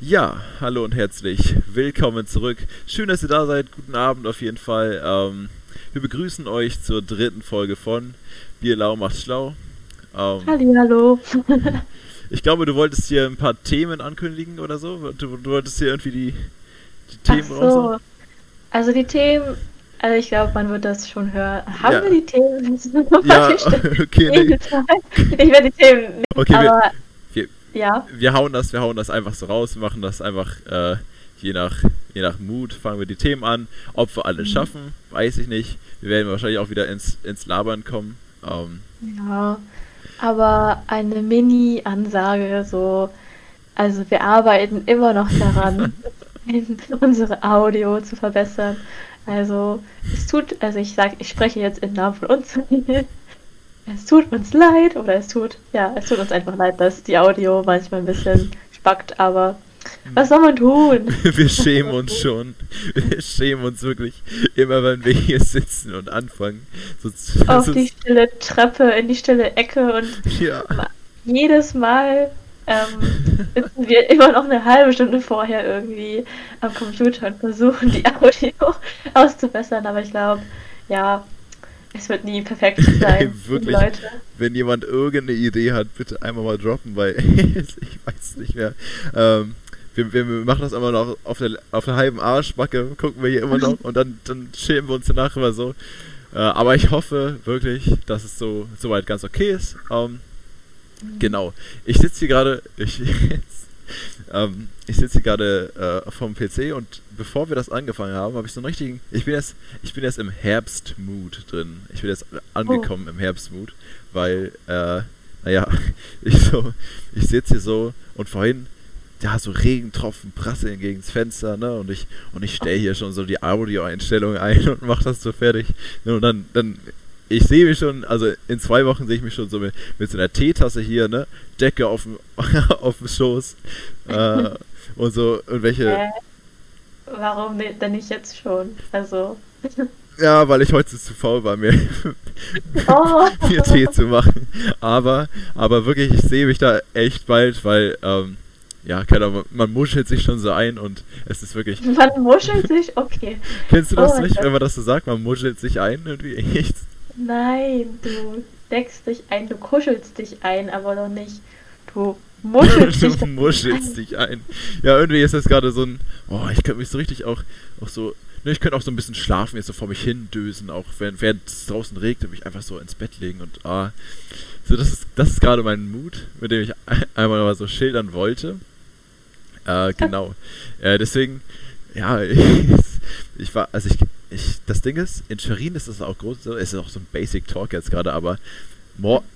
Ja, hallo und herzlich willkommen zurück. Schön, dass ihr da seid. Guten Abend auf jeden Fall. Ähm, wir begrüßen euch zur dritten Folge von Bierlau macht schlau. Ähm, hallo. ich glaube, du wolltest hier ein paar Themen ankündigen oder so. Du, du wolltest hier irgendwie die, die Themen Ach so. Also die Themen, also ich glaube, man wird das schon hören. Haben ja. wir die Themen? ja, okay. Nee. Ich werde die Themen nicht, okay, aber ja. Wir hauen das, wir hauen das einfach so raus, wir machen das einfach äh, je nach je nach Mut, fangen wir die Themen an. Ob wir alles mhm. schaffen, weiß ich nicht. Wir werden wahrscheinlich auch wieder ins, ins Labern kommen. Ähm, ja, aber eine Mini-Ansage, so, also wir arbeiten immer noch daran, unsere Audio zu verbessern. Also es tut, also ich sage, ich spreche jetzt im Namen von uns. Es tut uns leid oder es tut, ja, es tut uns einfach leid, dass die Audio manchmal ein bisschen spackt, aber was soll man tun? Wir schämen uns schon. Wir schämen uns wirklich immer, wenn wir hier sitzen und anfangen. So, Auf die stille Treppe, in die stille Ecke und ja. jedes Mal ähm, sitzen wir immer noch eine halbe Stunde vorher irgendwie am Computer und versuchen die Audio auszubessern, aber ich glaube, ja, es wird nie perfekt sein. Wirklich, Leute. wenn jemand irgendeine Idee hat, bitte einmal mal droppen, weil ich weiß nicht mehr. Ähm, wir, wir, machen das immer noch auf der, auf der halben Arschbacke, gucken wir hier immer noch und dann, dann schämen wir uns danach immer so. Äh, aber ich hoffe wirklich, dass es so soweit ganz okay ist. Ähm, genau. Ich sitze hier gerade. Ich, ähm, ich sitze hier gerade äh, vom PC und bevor wir das angefangen haben, habe ich so einen richtigen. Ich bin jetzt, ich bin jetzt im Herbstmood drin. Ich bin jetzt angekommen oh. im Herbstmood, weil, äh, naja, ich so, ich sitze hier so und vorhin, ja, so Regentropfen prasseln gegen das Fenster, ne? Und ich, und ich stelle hier schon so die Audioeinstellung ein und mache das so fertig. Und dann, dann ich sehe mich schon, also in zwei Wochen sehe ich mich schon so mit, mit so einer Teetasse hier, ne? Decke auf dem, auf dem Schoß. Äh, und so irgendwelche. Äh, warum denn nicht jetzt schon? Also. Ja, weil ich heute zu faul war, mir, oh. mir Tee zu machen. Aber, aber wirklich, ich sehe mich da echt bald, weil, ähm, ja, keine Ahnung, man muschelt sich schon so ein und es ist wirklich. Man muschelt sich? Okay. Kennst du das oh nicht, wenn man das so sagt? Man muschelt sich ein irgendwie? Echt? Nein, du deckst dich ein, du kuschelst dich ein, aber noch nicht. Du muschelst dich, du muschelst dich ein. Ja, irgendwie ist das gerade so ein. Oh, ich könnte mich so richtig auch, auch so. Ne, ich könnte auch so ein bisschen schlafen, jetzt so vor mich hin dösen, auch während, während es draußen regnet, mich einfach so ins Bett legen und ah. So, das ist, das ist gerade mein Mut, mit dem ich einmal mal so schildern wollte. Äh, genau. äh, deswegen, ja, ich, ich war, also ich, ich, das Ding ist, in Schwerin ist das auch groß, ist auch so ein Basic Talk jetzt gerade, aber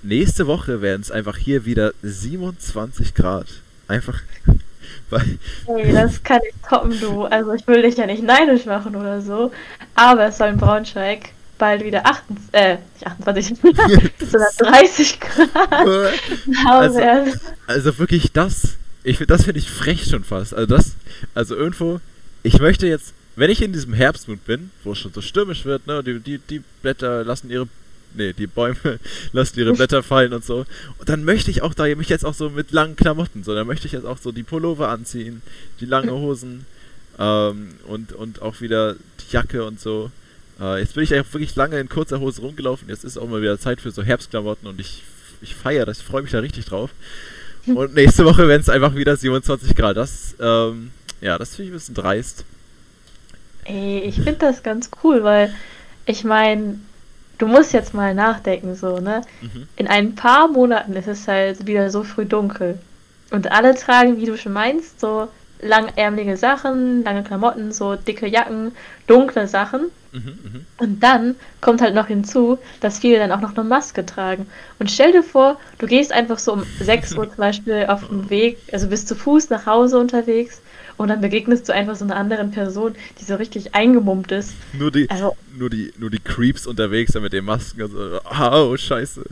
nächste Woche werden es einfach hier wieder 27 Grad. Einfach. Weil hey, das kann ich toppen, du. Also ich will dich ja nicht neidisch machen oder so, aber es soll in Braunschweig bald wieder 28, äh, nicht 28, sondern 30 Grad also, also wirklich das, ich, das finde ich frech schon fast. Also das, also irgendwo, ich möchte jetzt wenn ich in diesem Herbstmut bin, wo es schon so stürmisch wird, ne, die, die, die Blätter lassen ihre nee, die Bäume lassen ihre Blätter fallen und so. Und dann möchte ich auch da mich jetzt auch so mit langen Klamotten, so, dann möchte ich jetzt auch so die Pullover anziehen, die lange Hosen ähm, und, und auch wieder die Jacke und so. Äh, jetzt bin ich eigentlich wirklich lange in kurzer Hose rumgelaufen, jetzt ist auch mal wieder Zeit für so Herbstklamotten und ich, ich feiere das, ich freue mich da richtig drauf. Und nächste Woche werden es einfach wieder 27 Grad. Das, ähm, ja, das finde ich ein bisschen dreist. Ey, ich finde das ganz cool, weil ich meine, du musst jetzt mal nachdenken, so, ne? Mhm. In ein paar Monaten ist es halt wieder so früh dunkel. Und alle tragen, wie du schon meinst, so langärmelige Sachen, lange Klamotten, so dicke Jacken, dunkle Sachen. Mhm, mh. Und dann kommt halt noch hinzu, dass viele dann auch noch eine Maske tragen. Und stell dir vor, du gehst einfach so um 6 Uhr zum Beispiel auf dem Weg, also bist zu Fuß nach Hause unterwegs und dann begegnest du einfach so einer anderen Person, die so richtig eingemummt ist. Nur die, also, nur die, nur die Creeps unterwegs mit den Masken und so. Oh, scheiße.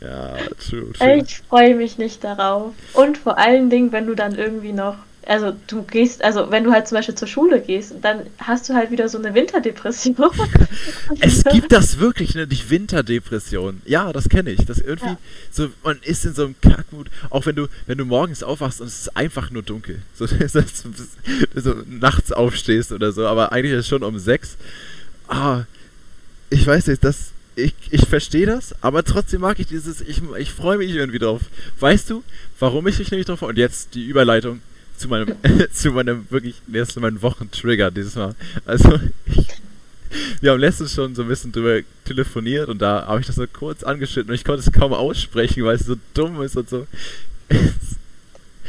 Ja, true, true. Ich freue mich nicht darauf. Und vor allen Dingen, wenn du dann irgendwie noch also du gehst, also wenn du halt zum Beispiel zur Schule gehst, dann hast du halt wieder so eine Winterdepression. es gibt das wirklich, ne, die Winterdepression. Ja, das kenne ich. Das irgendwie ja. so, man ist in so einem Kackmut, auch wenn du, wenn du morgens aufwachst und es ist einfach nur dunkel. So, so, nachts aufstehst oder so, aber eigentlich ist es schon um sechs. Ah, ich weiß nicht, das, ich, ich verstehe das, aber trotzdem mag ich dieses, ich, ich freue mich irgendwie drauf. Weißt du, warum ich mich nämlich drauf freue? Und jetzt die Überleitung zu meinem, zu meinem wirklich, nee, zu meinem Wochentrigger dieses Mal. Also, ich, wir haben letztens schon so ein bisschen drüber telefoniert und da habe ich das so kurz angeschnitten und ich konnte es kaum aussprechen, weil es so dumm ist und so.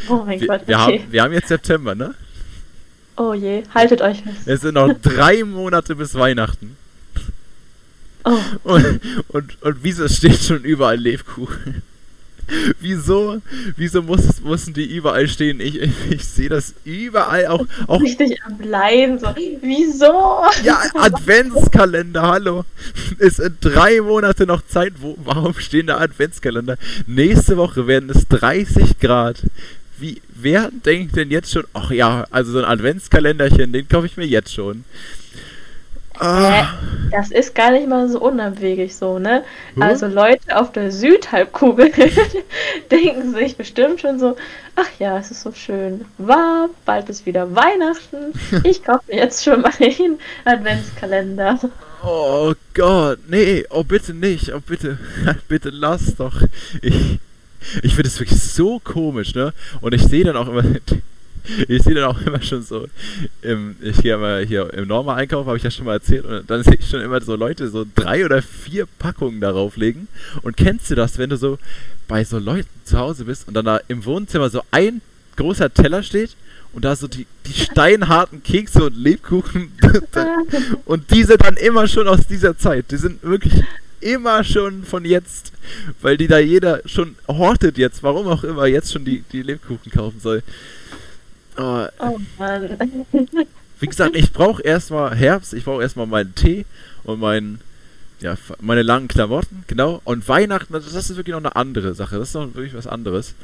Oh mein wir, Gott, okay. wir, haben, wir haben jetzt September, ne? Oh je, haltet euch fest. Es sind noch drei Monate bis Weihnachten. Oh. Und, und, und wieso steht schon überall Lebkuchen? wieso, wieso muss, müssen die überall stehen? Ich, ich, sehe das überall auch. auch Richtig am Leiden, so. Wieso? Ja, Adventskalender, hallo. Es sind drei Monate noch Zeit. Wo, warum stehen da Adventskalender? Nächste Woche werden es 30 Grad. Wie, wer denkt denn jetzt schon, ach ja, also so ein Adventskalenderchen, den kaufe ich mir jetzt schon. Ah. Das ist gar nicht mal so unabwegig so, ne? Hm? Also Leute auf der Südhalbkugel denken sich bestimmt schon so, ach ja, es ist so schön warm, bald ist wieder Weihnachten. Ich kaufe mir jetzt schon mal einen Adventskalender. Oh Gott, nee, oh bitte nicht, oh bitte, bitte lass doch. Ich, ich finde es wirklich so komisch, ne? Und ich sehe dann auch immer ich sehe dann auch immer schon so, im, ich gehe immer hier im Norma Einkauf, habe ich ja schon mal erzählt, und dann sehe ich schon immer so Leute so drei oder vier Packungen darauf legen. Und kennst du das, wenn du so bei so Leuten zu Hause bist und dann da im Wohnzimmer so ein großer Teller steht und da so die, die steinharten Kekse und Lebkuchen und diese dann immer schon aus dieser Zeit. Die sind wirklich immer schon von jetzt, weil die da jeder schon hortet jetzt, warum auch immer, jetzt schon die, die Lebkuchen kaufen soll. Oh, oh Mann. Wie gesagt, ich brauche erstmal Herbst, ich brauche erstmal meinen Tee und mein, ja, meine langen Klamotten, genau. Und Weihnachten, das ist wirklich noch eine andere Sache. Das ist noch wirklich was anderes.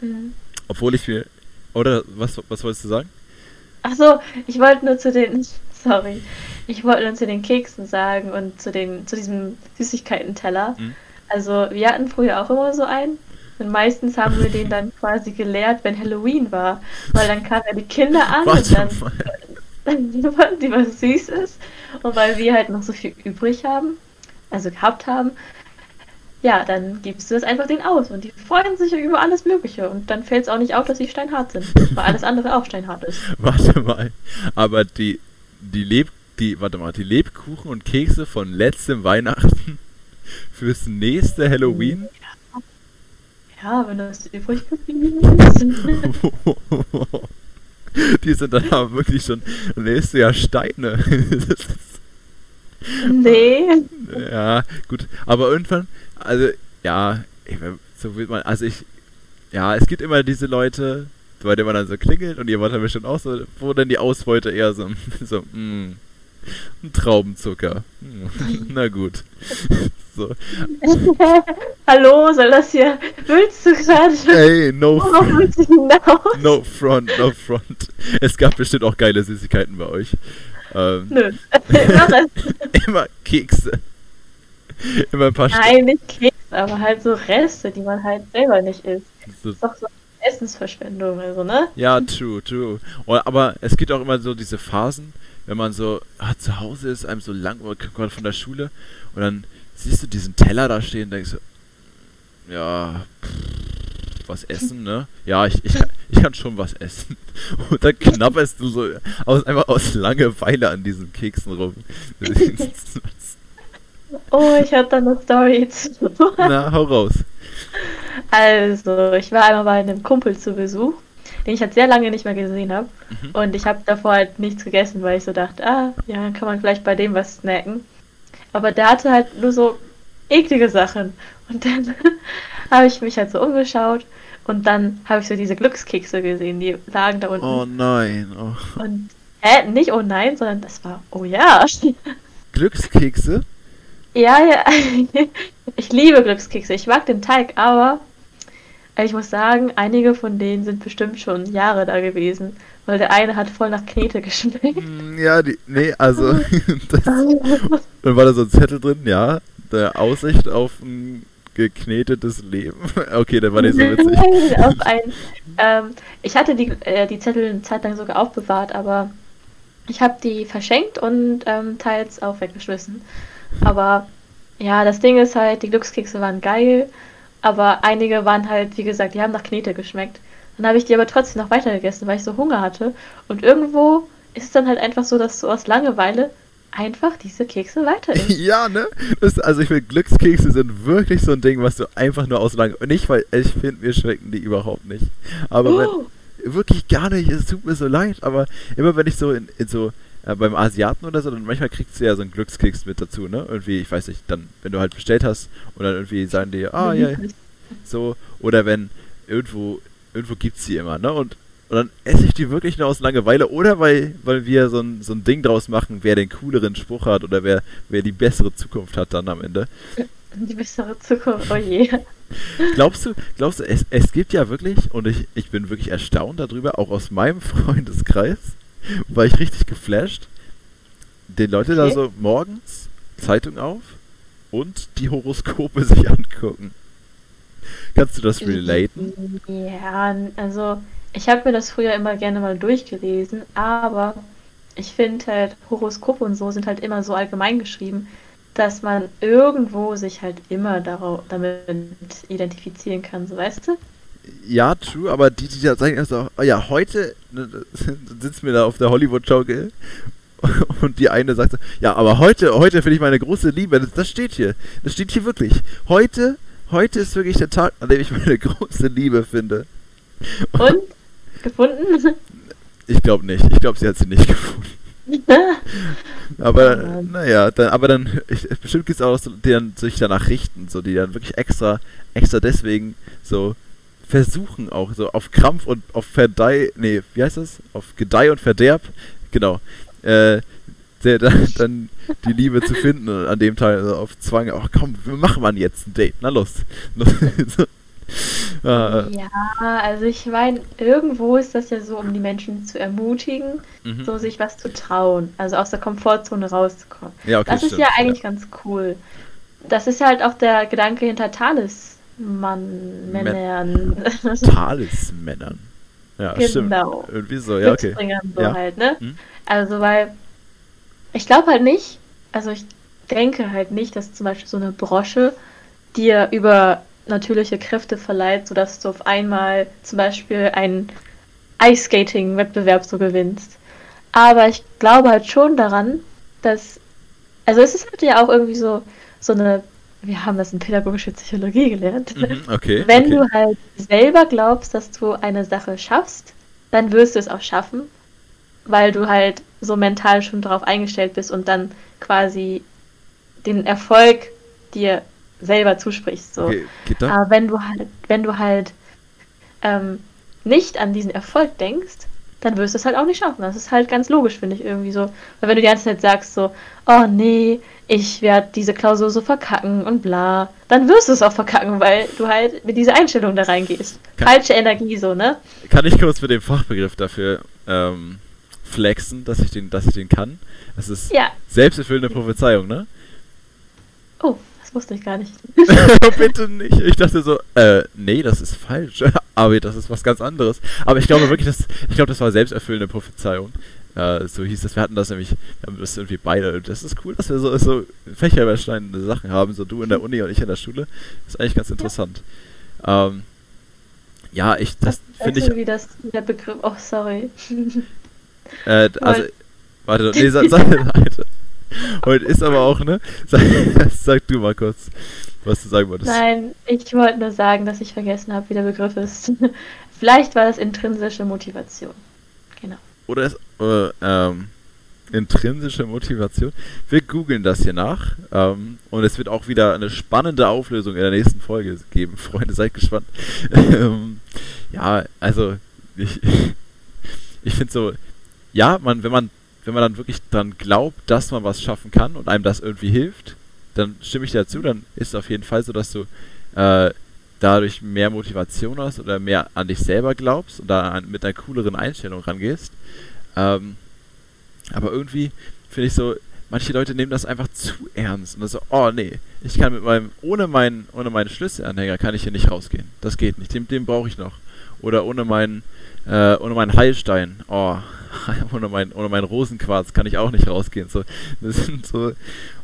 Mhm. Obwohl ich mir. Oder was, was wolltest du sagen? Achso, ich wollte nur zu den. Sorry. Ich wollte nur zu den Keksen sagen und zu, den, zu diesem Süßigkeiten-Teller. Mhm. Also, wir hatten früher auch immer so einen. Und meistens haben wir den dann quasi gelehrt, wenn Halloween war. Weil dann kamen ja die Kinder an Warte und dann, wollten die was Süßes. Und weil wir halt noch so viel übrig haben, also gehabt haben, ja, dann gibst du das einfach denen aus. Und die freuen sich über alles Mögliche. Und dann fällt es auch nicht auf, dass sie steinhart sind. Weil alles andere auch steinhart ist. Warte mal. Aber die, die Leb, die, warte mal, die Lebkuchen und Kekse von letztem Weihnachten fürs nächste Halloween ja, wenn das übrig geblieben ist. Die sind dann aber wirklich schon nächstes Jahr Steine. nee. Ja, gut. Aber irgendwann, also, ja, so wird man, also ich, ja, es gibt immer diese Leute, bei denen man dann so klingelt und ihr wart dann bestimmt auch so, wo dann die Ausbeute eher so, so, mh, mm, ein Traubenzucker. Hm, na gut. so. Hallo, soll das hier? Willst du gerade? Ey, no front. No front, no front. Es gab bestimmt auch geile Süßigkeiten bei euch. Ähm, Nö. Immer, immer Kekse. Immer ein paar Nein, nicht Kekse, aber halt so Reste, die man halt selber nicht isst. So. Das ist doch so Essensverschwendung, also, ne? Ja, true, true. Aber es gibt auch immer so diese Phasen, wenn man so ah, zu Hause ist, einem so lang oder von der Schule und dann siehst du diesen Teller da stehen und denkst so, ja, pff, was essen, ne? Ja, ich, ich, ich kann schon was essen. Und dann knabberst du so aus, einfach aus Langeweile an diesen Keksen rum. oh, ich hab da eine Story zu. Na, hau raus. Also, ich war einmal bei einem Kumpel zu Besuch den ich halt sehr lange nicht mehr gesehen habe. Mhm. Und ich habe davor halt nichts gegessen, weil ich so dachte, ah, ja, kann man vielleicht bei dem was snacken. Aber der hatte halt nur so eklige Sachen. Und dann habe ich mich halt so umgeschaut und dann habe ich so diese Glückskekse gesehen, die lagen da unten. Oh nein. Oh. Und äh, nicht oh nein, sondern das war oh ja. Glückskekse? Ja, ja. Ich liebe Glückskekse. Ich mag den Teig, aber Ich muss sagen, einige von denen sind bestimmt schon Jahre da gewesen, weil der eine hat voll nach Knete geschmeckt. Mm, Ja, die, nee, also, das, dann war da so ein Zettel drin, ja, der Aussicht auf ein geknetetes Leben. Okay, der war nicht so witzig. Auf ein, ähm, ich hatte die, äh, die Zettel eine Zeit lang sogar aufbewahrt, aber ich habe die verschenkt und ähm, teils auch weggeschmissen. Aber ja, das Ding ist halt, die Glückskekse waren geil, aber einige waren halt, wie gesagt, die haben nach Knete geschmeckt. Dann habe ich die aber trotzdem noch weitergegessen, weil ich so Hunger hatte. Und irgendwo ist es dann halt einfach so, dass du aus Langeweile einfach diese Kekse weiter isst. Ja, ne? Das, also ich finde, Glückskekse sind wirklich so ein Ding, was du einfach nur aus lang... Nicht, weil ich finde, mir schmecken die überhaupt nicht. Aber Oh. wenn, wirklich gar nicht, es tut mir so leid, aber immer wenn ich so in, in so äh, beim Asiaten oder so, dann manchmal kriegst du ja so einen Glückskeks mit dazu, ne? Irgendwie, ich weiß nicht, dann, wenn du halt bestellt hast und dann irgendwie sagen die, ah ja, so, oder wenn irgendwo, irgendwo gibt's die immer, ne? Und, und dann esse ich die wirklich nur aus Langeweile oder weil, weil wir so ein, so ein Ding draus machen, wer den cooleren Spruch hat oder wer, wer die bessere Zukunft hat dann am Ende. Die bessere Zukunft, oh je. Glaubst du, glaubst du, es, es gibt ja wirklich, und ich, ich bin wirklich erstaunt darüber, auch aus meinem Freundeskreis, war ich richtig geflasht, den Leute da Okay. so morgens Zeitung auf und die Horoskope sich angucken. Kannst du das relaten? Ja, also ich habe mir das früher immer gerne mal durchgelesen, aber ich finde halt, Horoskope und so sind halt immer so allgemein geschrieben, dass man irgendwo sich halt immer darauf, damit identifizieren kann, so weißt du? Ja, true, aber die, die da sagen erst auch, oh ja, heute ne, sitzen wir da auf der Hollywood-Schaukel und die eine sagt so, ja, aber heute, heute finde ich meine große Liebe, das, das steht hier, das steht hier wirklich. Heute, heute ist wirklich der Tag, an dem ich meine große Liebe finde. Und? Gefunden? Ich glaube nicht, ich glaube, sie hat sie nicht gefunden. Aber, Oh naja, dann, aber dann, ich, bestimmt gibt es auch so, die dann sich danach richten, so, die dann wirklich extra, extra deswegen so versuchen auch, so auf Krampf und auf Verdeih, nee, wie heißt das? Auf Gedeih und Verderb, genau, äh, der, dann, dann die Liebe zu finden und an dem Teil also auf Zwang, ach komm, wir machen mal jetzt ein Date, na los. so. Ah, Ja, also ich meine, irgendwo ist das ja so, um die Menschen zu ermutigen, mhm. so sich was zu trauen, also aus der Komfortzone rauszukommen. Ja, okay, das ist stimmt, ja eigentlich ganz cool. Das ist halt auch der Gedanke hinter Talisman, Männern, Talismännern. Ja, stimmt. genau. Irgendwie so, ja, okay. So Ja. halt, ne? Hm. Also, weil ich glaube halt nicht, also ich denke halt nicht, dass zum Beispiel so eine Brosche dir über natürliche Kräfte verleiht, sodass du auf einmal zum Beispiel einen Ice-Skating-Wettbewerb so gewinnst. Aber ich glaube halt schon daran, dass, also es ist halt ja auch irgendwie so, so eine, wir haben das in pädagogische Psychologie gelernt. Mhm, okay. Wenn okay. du halt selber glaubst, dass du eine Sache schaffst, dann wirst du es auch schaffen, weil du halt so mental schon darauf eingestellt bist und dann quasi den Erfolg dir selber zusprichst. So. Okay? Aber wenn du halt, wenn du halt ähm, nicht an diesen Erfolg denkst, dann wirst du es halt auch nicht schaffen. Das ist halt ganz logisch, finde ich irgendwie so. Weil wenn du die ganze Zeit sagst so, oh nee, ich werde diese Klausur so verkacken und bla, dann wirst du es auch verkacken, weil du halt mit dieser Einstellung da reingehst. Kann- Falsche Energie so, ne? Kann ich kurz mit dem Fachbegriff dafür ähm, flexen, dass ich den, dass ich den kann? Das ist Ja. selbsterfüllende Prophezeiung, ne? Oh, das wusste ich gar nicht. Bitte nicht. Ich dachte so, äh, nee, das ist falsch. Aber das ist was ganz anderes. Aber ich glaube wirklich, das, ich glaube, das war selbsterfüllende Prophezeiung. Äh, so hieß das. Wir hatten das nämlich, wir haben das irgendwie beide. Das ist cool, dass wir so, so fächerüberschneidende Sachen haben. So du in der Uni und ich in der Schule. Das ist eigentlich ganz interessant. Ähm, ja, ich, das finde ich wie das, der Begriff, oh sorry. Äh, also, warte, nee, sag, sag, Alter. Heute ist aber auch, ne? Sag, sag du mal kurz, was du sagen wolltest. Nein, ich wollte nur sagen, dass ich vergessen habe, wie der Begriff ist. Vielleicht war das intrinsische Motivation. Genau. Oder ist, äh, ähm, intrinsische Motivation. Wir googeln das hier nach. Ähm, und es wird auch wieder eine spannende Auflösung in der nächsten Folge geben. Freunde, seid gespannt. ähm, ja, also, ich, ich finde so, ja, man, wenn man, wenn man dann wirklich dran glaubt, dass man was schaffen kann und einem das irgendwie hilft, dann stimme ich dir dazu, dann ist es auf jeden Fall so, dass du äh, dadurch mehr Motivation hast oder mehr an dich selber glaubst und da mit einer cooleren Einstellung rangehst. Ähm, aber irgendwie finde ich so, manche Leute nehmen das einfach zu ernst und so, oh nee, ich kann mit meinem, ohne meinen, ohne meinen Schlüsselanhänger kann ich hier nicht rausgehen. Das geht nicht, den, den brauche ich noch. Oder ohne meinen, äh, ohne meinen Heilstein, oh, ohne meinen, ohne meinen Rosenquarz kann ich auch nicht rausgehen. So, das sind so,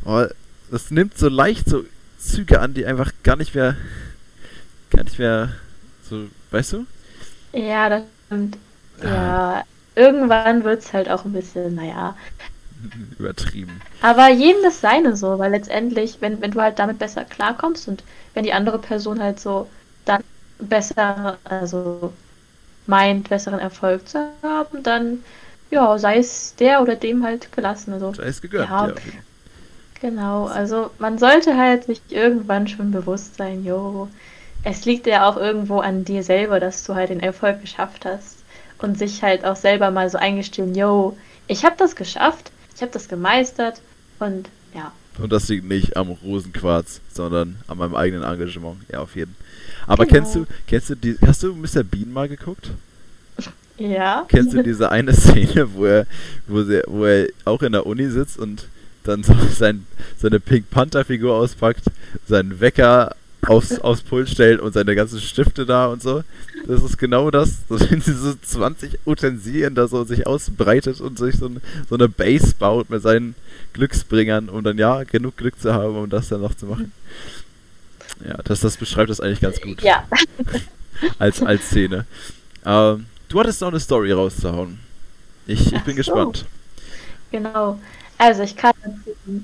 oh, das nimmt so leicht so Züge an, die einfach gar nicht mehr, gar nicht mehr, so, weißt du? Ja, das stimmt. Ja, ja irgendwann wird es halt auch ein bisschen, naja, übertrieben. Aber jedem das seine so, weil letztendlich, wenn, wenn du halt damit besser klarkommst und wenn die andere Person halt so dann besser, also meint, besseren Erfolg zu haben, dann ja, sei es der oder dem halt gelassen. Also, sei es gegönnt, ja. ja. Genau, also man sollte halt sich irgendwann schon bewusst sein, jo, es liegt ja auch irgendwo an dir selber, dass du halt den Erfolg geschafft hast und sich halt auch selber mal so eingestehen, yo, ich habe das geschafft, ich habe das gemeistert und ja. Und das liegt nicht am Rosenquarz, sondern an meinem eigenen Engagement. Ja, auf jeden. Aber genau. kennst du, kennst du die, hast du Mr. Bean mal geguckt? Ja. Kennst du diese eine Szene, wo er, wo, sie, wo er auch in der Uni sitzt und dann so sein, seine Pink Panther Figur auspackt, seinen Wecker aufs, aufs Pult stellt und seine ganzen Stifte da und so. Das ist genau das. So, wenn sie so 20 Utensilien da so sich ausbreitet und sich so, ein, so eine Base baut mit seinen Glücksbringern, um dann ja genug Glück zu haben, um das dann noch zu machen. Ja, das, das beschreibt das eigentlich ganz gut. Ja. als, als Szene. Ähm, du hattest noch eine Story rauszuhauen. Ich, ich bin so. gespannt. Genau. Also ich kann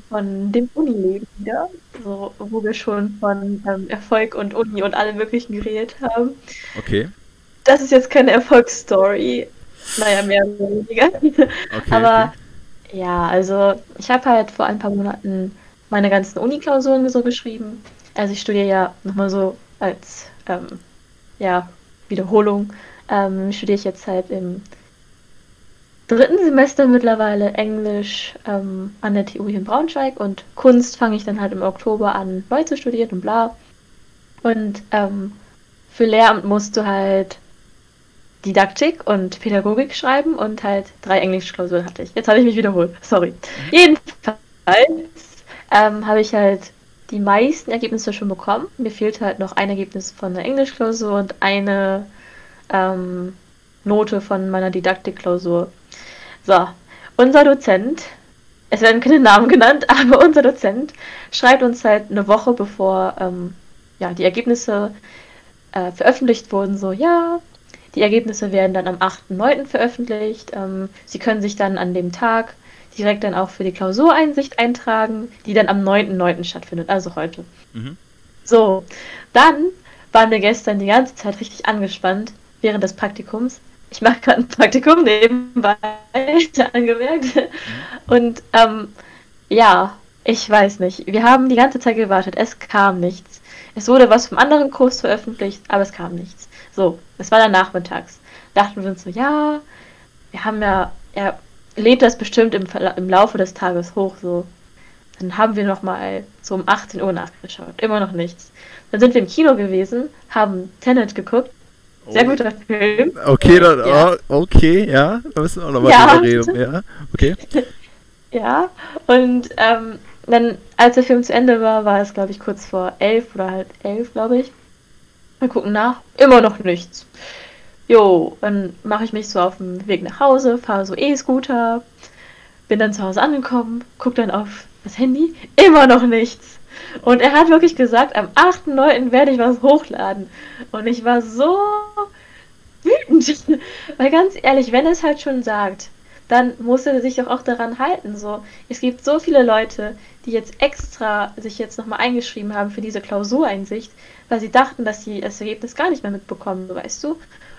von dem Unileben wieder, so, wo wir schon von ähm, Erfolg und Uni und allem möglichen geredet haben. Okay. Das ist jetzt keine Erfolgsstory. Naja, mehr oder weniger. Okay, Aber okay. ja, also ich habe halt vor ein paar Monaten meine ganzen Uni-Klausuren so geschrieben. Also ich studiere ja nochmal so als ähm, ja, Wiederholung. Ähm, studiere ich jetzt halt im dritten Semester mittlerweile Englisch ähm, an der TU hier in Braunschweig und Kunst fange ich dann halt im Oktober an neu zu studieren und bla. Und ähm, für Lehramt musst du halt Didaktik und Pädagogik schreiben und halt drei Englischklausuren hatte ich. Jetzt habe ich mich wiederholt, sorry. Mhm. Jedenfalls ähm, habe ich halt die meisten Ergebnisse schon bekommen. Mir fehlt halt noch ein Ergebnis von der Englischklausur und eine ähm, Note von meiner Didaktikklausur. So, unser Dozent, es werden keine Namen genannt, aber unser Dozent schreibt uns halt eine Woche bevor ähm, ja, die Ergebnisse äh, veröffentlicht wurden, so, ja, die Ergebnisse werden dann am 8.9. veröffentlicht. Ähm, Sie können sich dann an dem Tag direkt dann auch für die Klausureinsicht eintragen, die dann am 9.9. stattfindet, also heute. Mhm. So, dann waren wir gestern die ganze Zeit richtig angespannt während des Praktikums, ich mache gerade ein Praktikum nebenbei, angemerkt. Und ähm, ja, ich weiß nicht. Wir haben die ganze Zeit gewartet. Es kam nichts. Es wurde was vom anderen Kurs veröffentlicht, aber es kam nichts. So, es war dann nachmittags. Dachten wir uns so, ja, wir haben ja, er lädt das bestimmt im, im Laufe des Tages hoch, so. Dann haben wir nochmal so um 18 Uhr nachgeschaut. Immer noch nichts. Dann sind wir im Kino gewesen, haben Tenet geguckt sehr guter Film. Okay, dann, ja. Oh, okay, ja. Da müssen wir auch nochmal ja. drüber reden. Ja, okay. ja, und ähm, dann, als der Film zu Ende war, war es, glaube ich, kurz vor elf oder halb elf, glaube ich. Wir gucken nach. Immer noch nichts. Jo, dann mache ich mich so auf dem Weg nach Hause, fahre so E-Scooter, bin dann zu Hause angekommen, gucke dann auf das Handy, immer noch nichts. Und er hat wirklich gesagt, am 8.9. werde ich was hochladen. Und ich war so wütend. Weil ganz ehrlich, wenn er es halt schon sagt, dann muss er sich doch auch daran halten. So, es gibt so viele Leute, die jetzt extra sich jetzt nochmal eingeschrieben haben für diese Klausureinsicht, weil sie dachten, dass sie das Ergebnis gar nicht mehr mitbekommen, weißt du?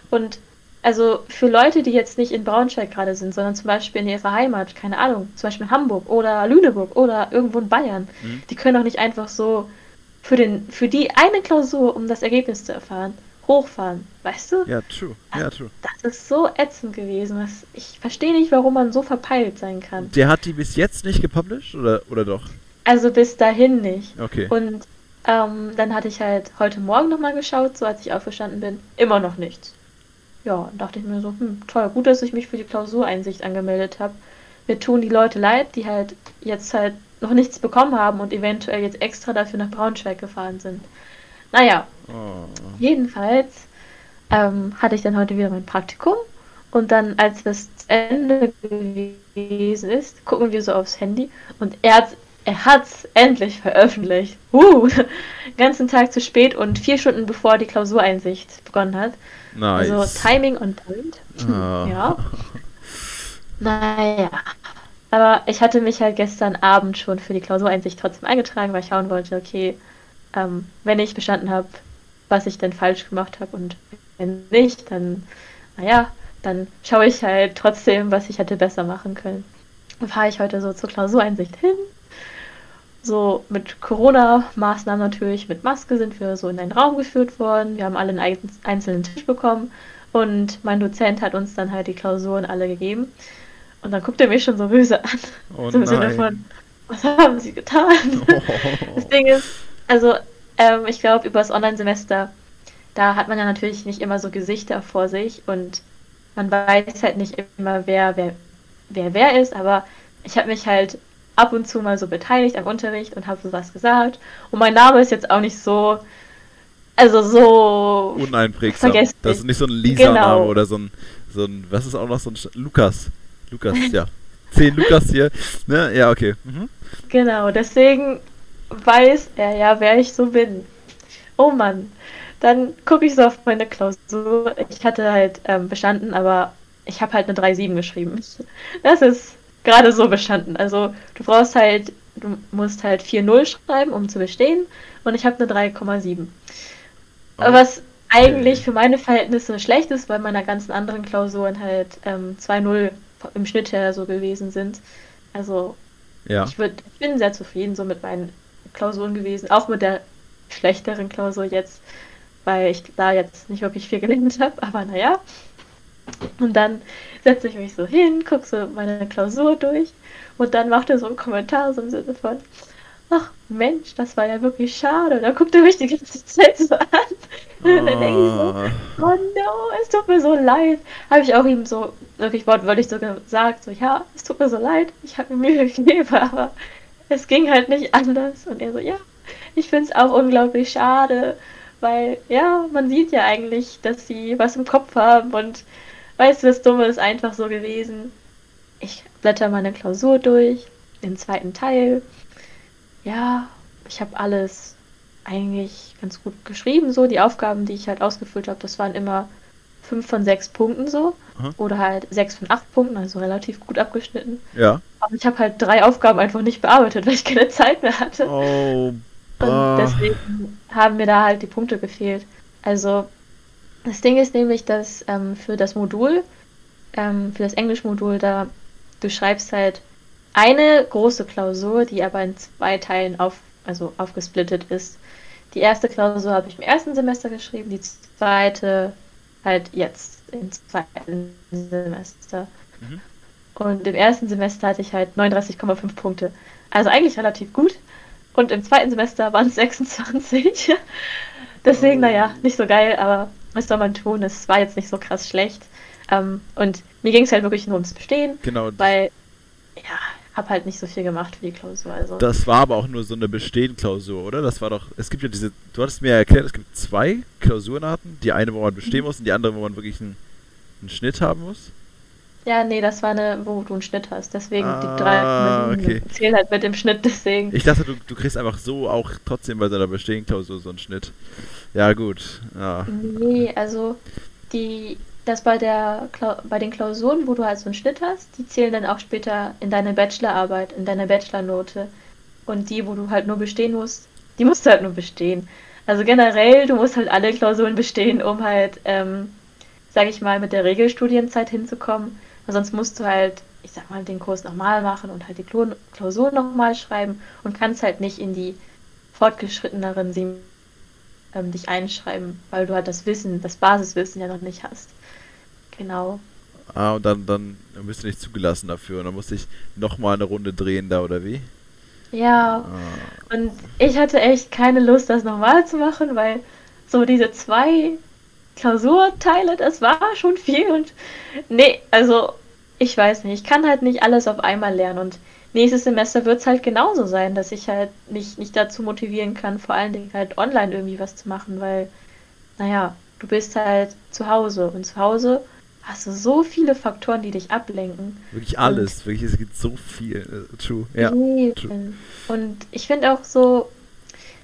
Und also für Leute, die jetzt nicht in Braunschweig gerade sind, sondern zum Beispiel in ihrer Heimat, keine Ahnung, zum Beispiel in Hamburg oder Lüneburg oder irgendwo in Bayern, mhm. die können doch nicht einfach so für, den, für die eine Klausur, um das Ergebnis zu erfahren, hochfahren, weißt du? Ja, true. Ja, true. Das ist so ätzend gewesen. Das, ich verstehe nicht, warum man so verpeilt sein kann. Der hat die bis jetzt nicht gepublished oder, oder doch? Also bis dahin nicht. Okay. Und Ähm, dann hatte ich halt heute Morgen nochmal geschaut, so als ich aufgestanden bin. Immer noch nichts. Ja, dachte ich mir so, hm, toll, gut, dass ich mich für die Klausureinsicht angemeldet habe. Mir tun die Leute leid, die halt jetzt halt noch nichts bekommen haben und eventuell jetzt extra dafür nach Braunschweig gefahren sind. Naja, oh. jedenfalls ähm, hatte ich dann heute wieder mein Praktikum und dann, als das Ende gewesen ist, gucken wir so aufs Handy und er hat er hat's endlich veröffentlicht. Uh, ganzen Tag zu spät und vier Stunden bevor die Klausureinsicht begonnen hat. Nice. Also Timing und point. Oh. Ja. Naja. Aber ich hatte mich halt gestern Abend schon für die Klausureinsicht trotzdem eingetragen, weil ich schauen wollte, okay, ähm, wenn ich bestanden habe, was ich denn falsch gemacht habe und wenn nicht, dann, naja, dann schaue ich halt trotzdem, was ich hätte besser machen können. Dann fahre ich heute so zur Klausureinsicht hin. So mit Corona-Maßnahmen natürlich, mit Maske sind wir so in einen Raum geführt worden. Wir haben alle einen einzelnen Tisch bekommen und mein Dozent hat uns dann halt die Klausuren alle gegeben. Und dann guckt er mich schon so böse an. Oh so im Sinne von, was haben sie getan? Oh. Das Ding ist, also ähm, ich glaube, über das Online-Semester, da hat man ja natürlich nicht immer so Gesichter vor sich und man weiß halt nicht immer, wer wer, wer, wer ist, aber ich habe mich halt ab und zu mal so beteiligt am Unterricht und habe sowas gesagt. Und mein Name ist jetzt auch nicht so, also so uneinprägsam. Das ist nicht so ein Lisa-Name genau. oder so ein, so ein, was ist auch noch so ein Lukas. Lukas, ja. Zehn Lukas hier. Ne? Ja, okay. Mhm. Genau, deswegen weiß er ja, wer ich so bin. Oh Mann. Dann gucke ich so auf meine Klausur. Ich hatte halt ähm, bestanden, aber ich habe halt eine 3,7 geschrieben. Das ist gerade so bestanden. Also du brauchst halt, du musst halt 4,0 schreiben, um zu bestehen. Und ich habe eine 3,7. Oh. Was eigentlich für meine Verhältnisse schlecht ist, weil meine ganzen anderen Klausuren halt ähm, 2,0 im Schnitt her so gewesen sind. Also ja. ich, würd, ich bin sehr zufrieden so mit meinen Klausuren gewesen, auch mit der schlechteren Klausur jetzt, weil ich da jetzt nicht wirklich viel gelernt habe, aber naja. Und dann setze ich mich so hin, gucke so meine Klausur durch und dann macht er so einen Kommentar so im Sinne von, ach Mensch, das war ja wirklich schade. Da guckt er mich die ganze Zeit so an. Und dann denke ich so, ah. oh no, es tut mir so leid. Habe ich auch ihm so wirklich wortwörtlich so gesagt, so ja, es tut mir so leid, ich habe mir Mühe gegeben, aber es ging halt nicht anders. Und er so, ja, ich finde es auch unglaublich schade, weil ja, man sieht ja eigentlich, dass sie was im Kopf haben und weißt du, das Dumme ist einfach so gewesen. Ich blätter meine Klausur durch, den zweiten Teil. Ja, ich habe alles eigentlich ganz gut geschrieben, so die Aufgaben, die ich halt ausgefüllt habe, das waren immer fünf von sechs Punkten so. Aha. Oder halt sechs von acht Punkten, also relativ gut abgeschnitten. Ja. Aber ich habe halt drei Aufgaben einfach nicht bearbeitet, weil ich keine Zeit mehr hatte. Oh. Und deswegen haben mir da halt die Punkte gefehlt. Also das Ding ist nämlich, dass ähm, für das Modul, ähm, für das Englischmodul, da du schreibst halt eine große Klausur, die aber in zwei Teilen auf, also aufgesplittet ist. Die erste Klausur habe ich im ersten Semester geschrieben, die zweite halt jetzt im zweiten Semester. Mhm. Und im ersten Semester hatte ich halt 39,5 Punkte. Also eigentlich relativ gut. Und im zweiten Semester waren es 26. Deswegen, oh. naja, nicht so geil, aber was soll man tun? Es war jetzt nicht so krass schlecht. Ähm, und mir ging es halt wirklich nur ums Bestehen. Genau. Weil, ja, habe halt nicht so viel gemacht für die Klausur. Also. Das war aber auch nur so eine Bestehen-Klausur, oder? Das war doch, es gibt ja diese, du hattest mir ja erklärt, es gibt zwei Klausurenarten. Die eine, wo man bestehen mhm. muss und die andere, wo man wirklich einen, einen, Schnitt haben muss. Ja, nee, das war eine, wo du einen Schnitt hast. Deswegen ah, die drei okay. zählen halt mit dem Schnitt, deswegen. Ich dachte, du, du kriegst einfach so auch trotzdem bei deiner Bestehen-Klausur so einen Schnitt. Ja, gut. Ja. Nee, also die dass bei, der, bei den Klausuren, wo du halt so einen Schnitt hast, die zählen dann auch später in deine Bachelorarbeit, in deine Bachelornote. Und die, wo du halt nur bestehen musst, die musst du halt nur bestehen. Also generell, du musst halt alle Klausuren bestehen, um halt, ähm, sag ich mal, mit der Regelstudienzeit hinzukommen. Weil sonst musst du halt, ich sag mal, den Kurs nochmal machen und halt die Klausuren nochmal schreiben und kannst halt nicht in die fortgeschritteneren ähm, dich einschreiben, weil du halt das Wissen, das Basiswissen ja noch nicht hast. Genau. Ah, und dann, dann bist du nicht zugelassen dafür und dann musste ich nochmal eine Runde drehen da, oder wie? Ja. Ah. Und ich hatte echt keine Lust, das nochmal zu machen, weil so diese zwei Klausurteile, das war schon viel. Und nee, also ich weiß nicht, ich kann halt nicht alles auf einmal lernen. Und nächstes Semester wird es halt genauso sein, dass ich halt nicht, nicht dazu motivieren kann, vor allen Dingen halt online irgendwie was zu machen, weil, naja, du bist halt zu Hause. Und zu Hause hast du so viele Faktoren, die dich ablenken. Wirklich alles, und wirklich, es gibt so viel. Uh, true, ja. True. Und ich finde auch so,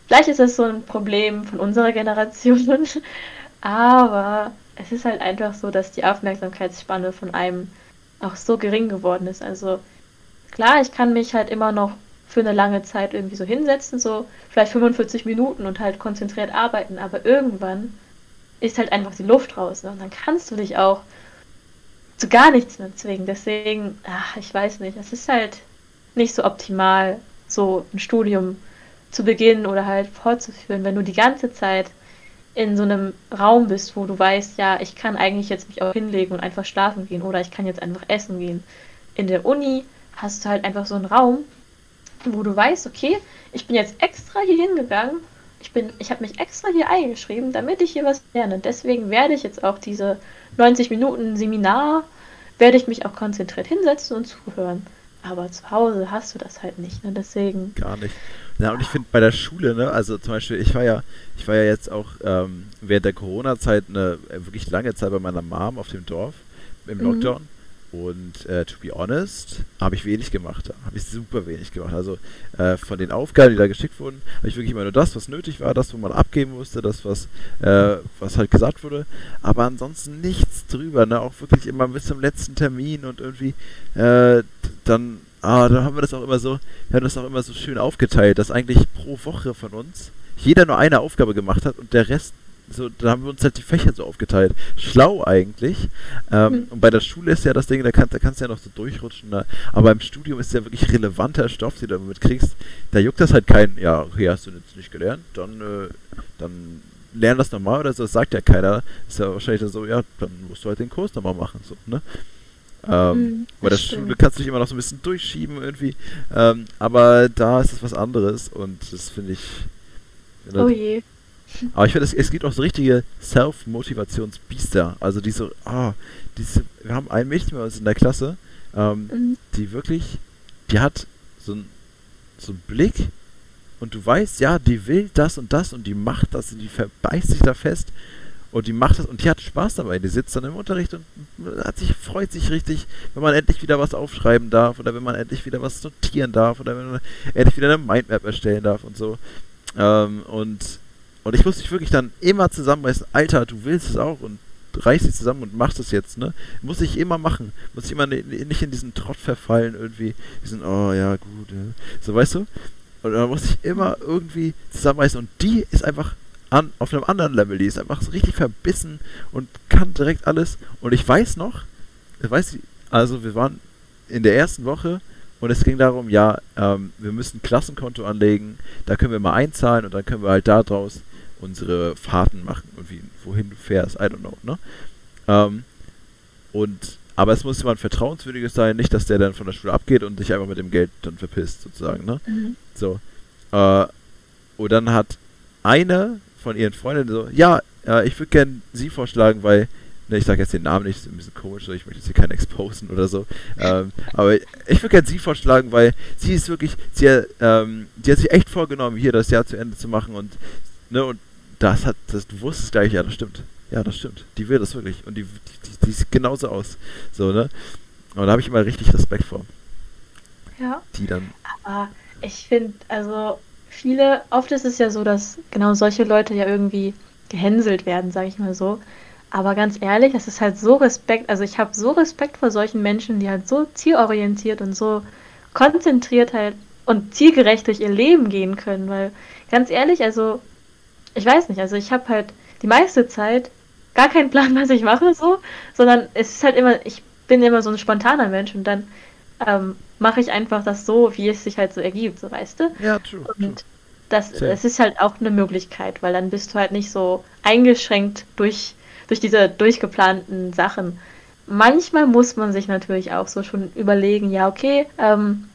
vielleicht ist das so ein Problem von unserer Generation, aber es ist halt einfach so, dass die Aufmerksamkeitsspanne von einem auch so gering geworden ist. Also klar, ich kann mich halt immer noch für eine lange Zeit irgendwie so hinsetzen, so vielleicht 45 Minuten und halt konzentriert arbeiten, aber irgendwann ist halt einfach die Luft raus. Ne? Und dann kannst du dich auch zu gar nichts mehr zwingen. Deswegen, ach, ich weiß nicht, es ist halt nicht so optimal, so ein Studium zu beginnen oder halt fortzuführen, wenn du die ganze Zeit in so einem Raum bist, wo du weißt, ja, ich kann eigentlich jetzt mich auch hinlegen und einfach schlafen gehen oder ich kann jetzt einfach essen gehen. In der Uni hast du halt einfach so einen Raum, wo du weißt, okay, ich bin jetzt extra hier hingegangen, ich bin, ich habe mich extra hier eingeschrieben, damit ich hier was lerne. Deswegen werde ich jetzt auch diese 90 Minuten Seminar, werde ich mich auch konzentriert hinsetzen und zuhören. Aber zu Hause hast du das halt nicht, ne? Deswegen. Gar nicht. Ja, und ich finde bei der Schule, ne, also zum Beispiel, ich war ja, ich war ja jetzt auch ähm, während der Corona-Zeit eine wirklich lange Zeit bei meiner Mom auf dem Dorf im mhm. Und äh, to be honest, habe ich wenig gemacht. Habe ich super wenig gemacht. Also äh, von den Aufgaben, die da geschickt wurden, habe ich wirklich immer nur das, was nötig war, das, wo man abgeben musste, das, was, äh, was halt gesagt wurde. Aber ansonsten nichts drüber. Ne? Auch wirklich immer bis zum letzten Termin und irgendwie äh, dann, ah, da haben wir das auch immer so, wir haben das auch immer so schön aufgeteilt, dass eigentlich pro Woche von uns jeder nur eine Aufgabe gemacht hat und der Rest so, da haben wir uns halt die Fächer so aufgeteilt. Schlau eigentlich. Ähm, mhm. Und bei der Schule ist ja das Ding, da, kann, da kannst du ja noch so durchrutschen. Ne? Aber im Studium ist ja wirklich relevanter Stoff, den du damit kriegst. Da juckt das halt kein, ja, okay, hast du jetzt nicht gelernt, dann, äh, dann lern das nochmal oder so. Das sagt ja keiner. Ist ja wahrscheinlich so, ja, dann musst du halt den Kurs nochmal machen. So, ne? Ähm, mhm, bei der. Schule kannst du dich immer noch so ein bisschen durchschieben irgendwie. Ähm, aber da ist es was anderes und das finde ich. Oh je. Aber ich finde, es, es gibt auch so richtige Self-Motivationsbiester. Also diese, ah, diese, wir haben ein Mädchen bei uns in der Klasse, ähm, mhm. die wirklich, die hat so einen so Blick und du weißt, ja, die will das und das und die macht das und die verbeißt sich da fest und die macht das und die hat Spaß dabei. Die sitzt dann im Unterricht und hat sich, freut sich richtig, wenn man endlich wieder was aufschreiben darf oder wenn man endlich wieder was notieren darf oder wenn man endlich wieder eine Mindmap erstellen darf und so. Ähm, und und ich muss mich wirklich dann immer zusammenreißen, Alter, du willst es auch und reiß dich zusammen und machst es jetzt, ne? Muss ich immer machen. Muss ich immer nicht in diesen Trott verfallen, irgendwie. Diesen, oh ja, gut, ja. So, weißt du? Und dann muss ich immer irgendwie zusammenreißen und die ist einfach an, auf einem anderen Level. Die ist einfach so richtig verbissen und kann direkt alles. Und ich weiß noch, ich weiß, also wir waren in der ersten Woche und es ging darum, ja, ähm, wir müssen ein Klassenkonto anlegen, da können wir mal einzahlen und dann können wir halt da draus unsere Fahrten machen und wie, wohin du fährst, I don't know, ne? Ähm, und, aber es muss jemand Vertrauenswürdiges sein, nicht, dass der dann von der Schule abgeht und sich einfach mit dem Geld dann verpisst, sozusagen, ne? Mhm. So. Äh, und dann hat eine von ihren Freundinnen so, ja, äh, ich würde gerne sie vorschlagen, weil, ne, ich sage jetzt den Namen nicht, ist ein bisschen komisch, ich möchte jetzt hier keinen exposen oder so, ähm, aber ich würde gerne sie vorschlagen, weil sie ist wirklich, sie, ähm, die hat sich echt vorgenommen, hier das Jahr zu Ende zu machen und, ne, und das hat, das, du wusstest gleich, ja, das stimmt. Ja, das stimmt. Die will das wirklich. Und die, die, die sieht genauso aus. So, ne? Und da habe ich immer richtig Respekt vor. Ja. Die dann. Aber ich finde, also viele, oft ist es ja so, dass genau solche Leute ja irgendwie gehänselt werden, sage ich mal so. Aber ganz ehrlich, es ist halt so Respekt, also ich habe so Respekt vor solchen Menschen, die halt so zielorientiert und so konzentriert halt und zielgerecht durch ihr Leben gehen können, weil ganz ehrlich, also ich weiß nicht, also ich habe halt die meiste Zeit gar keinen Plan, was ich mache, so, sondern es ist halt immer, ich bin immer so ein spontaner Mensch und dann ähm, mache ich einfach das so, wie es sich halt so ergibt, so weißt du? Ja, true. Und true. das, das ist halt auch eine Möglichkeit, weil dann bist du halt nicht so eingeschränkt durch, durch diese durchgeplanten Sachen. Manchmal muss man sich natürlich auch so schon überlegen, ja, okay, ähm,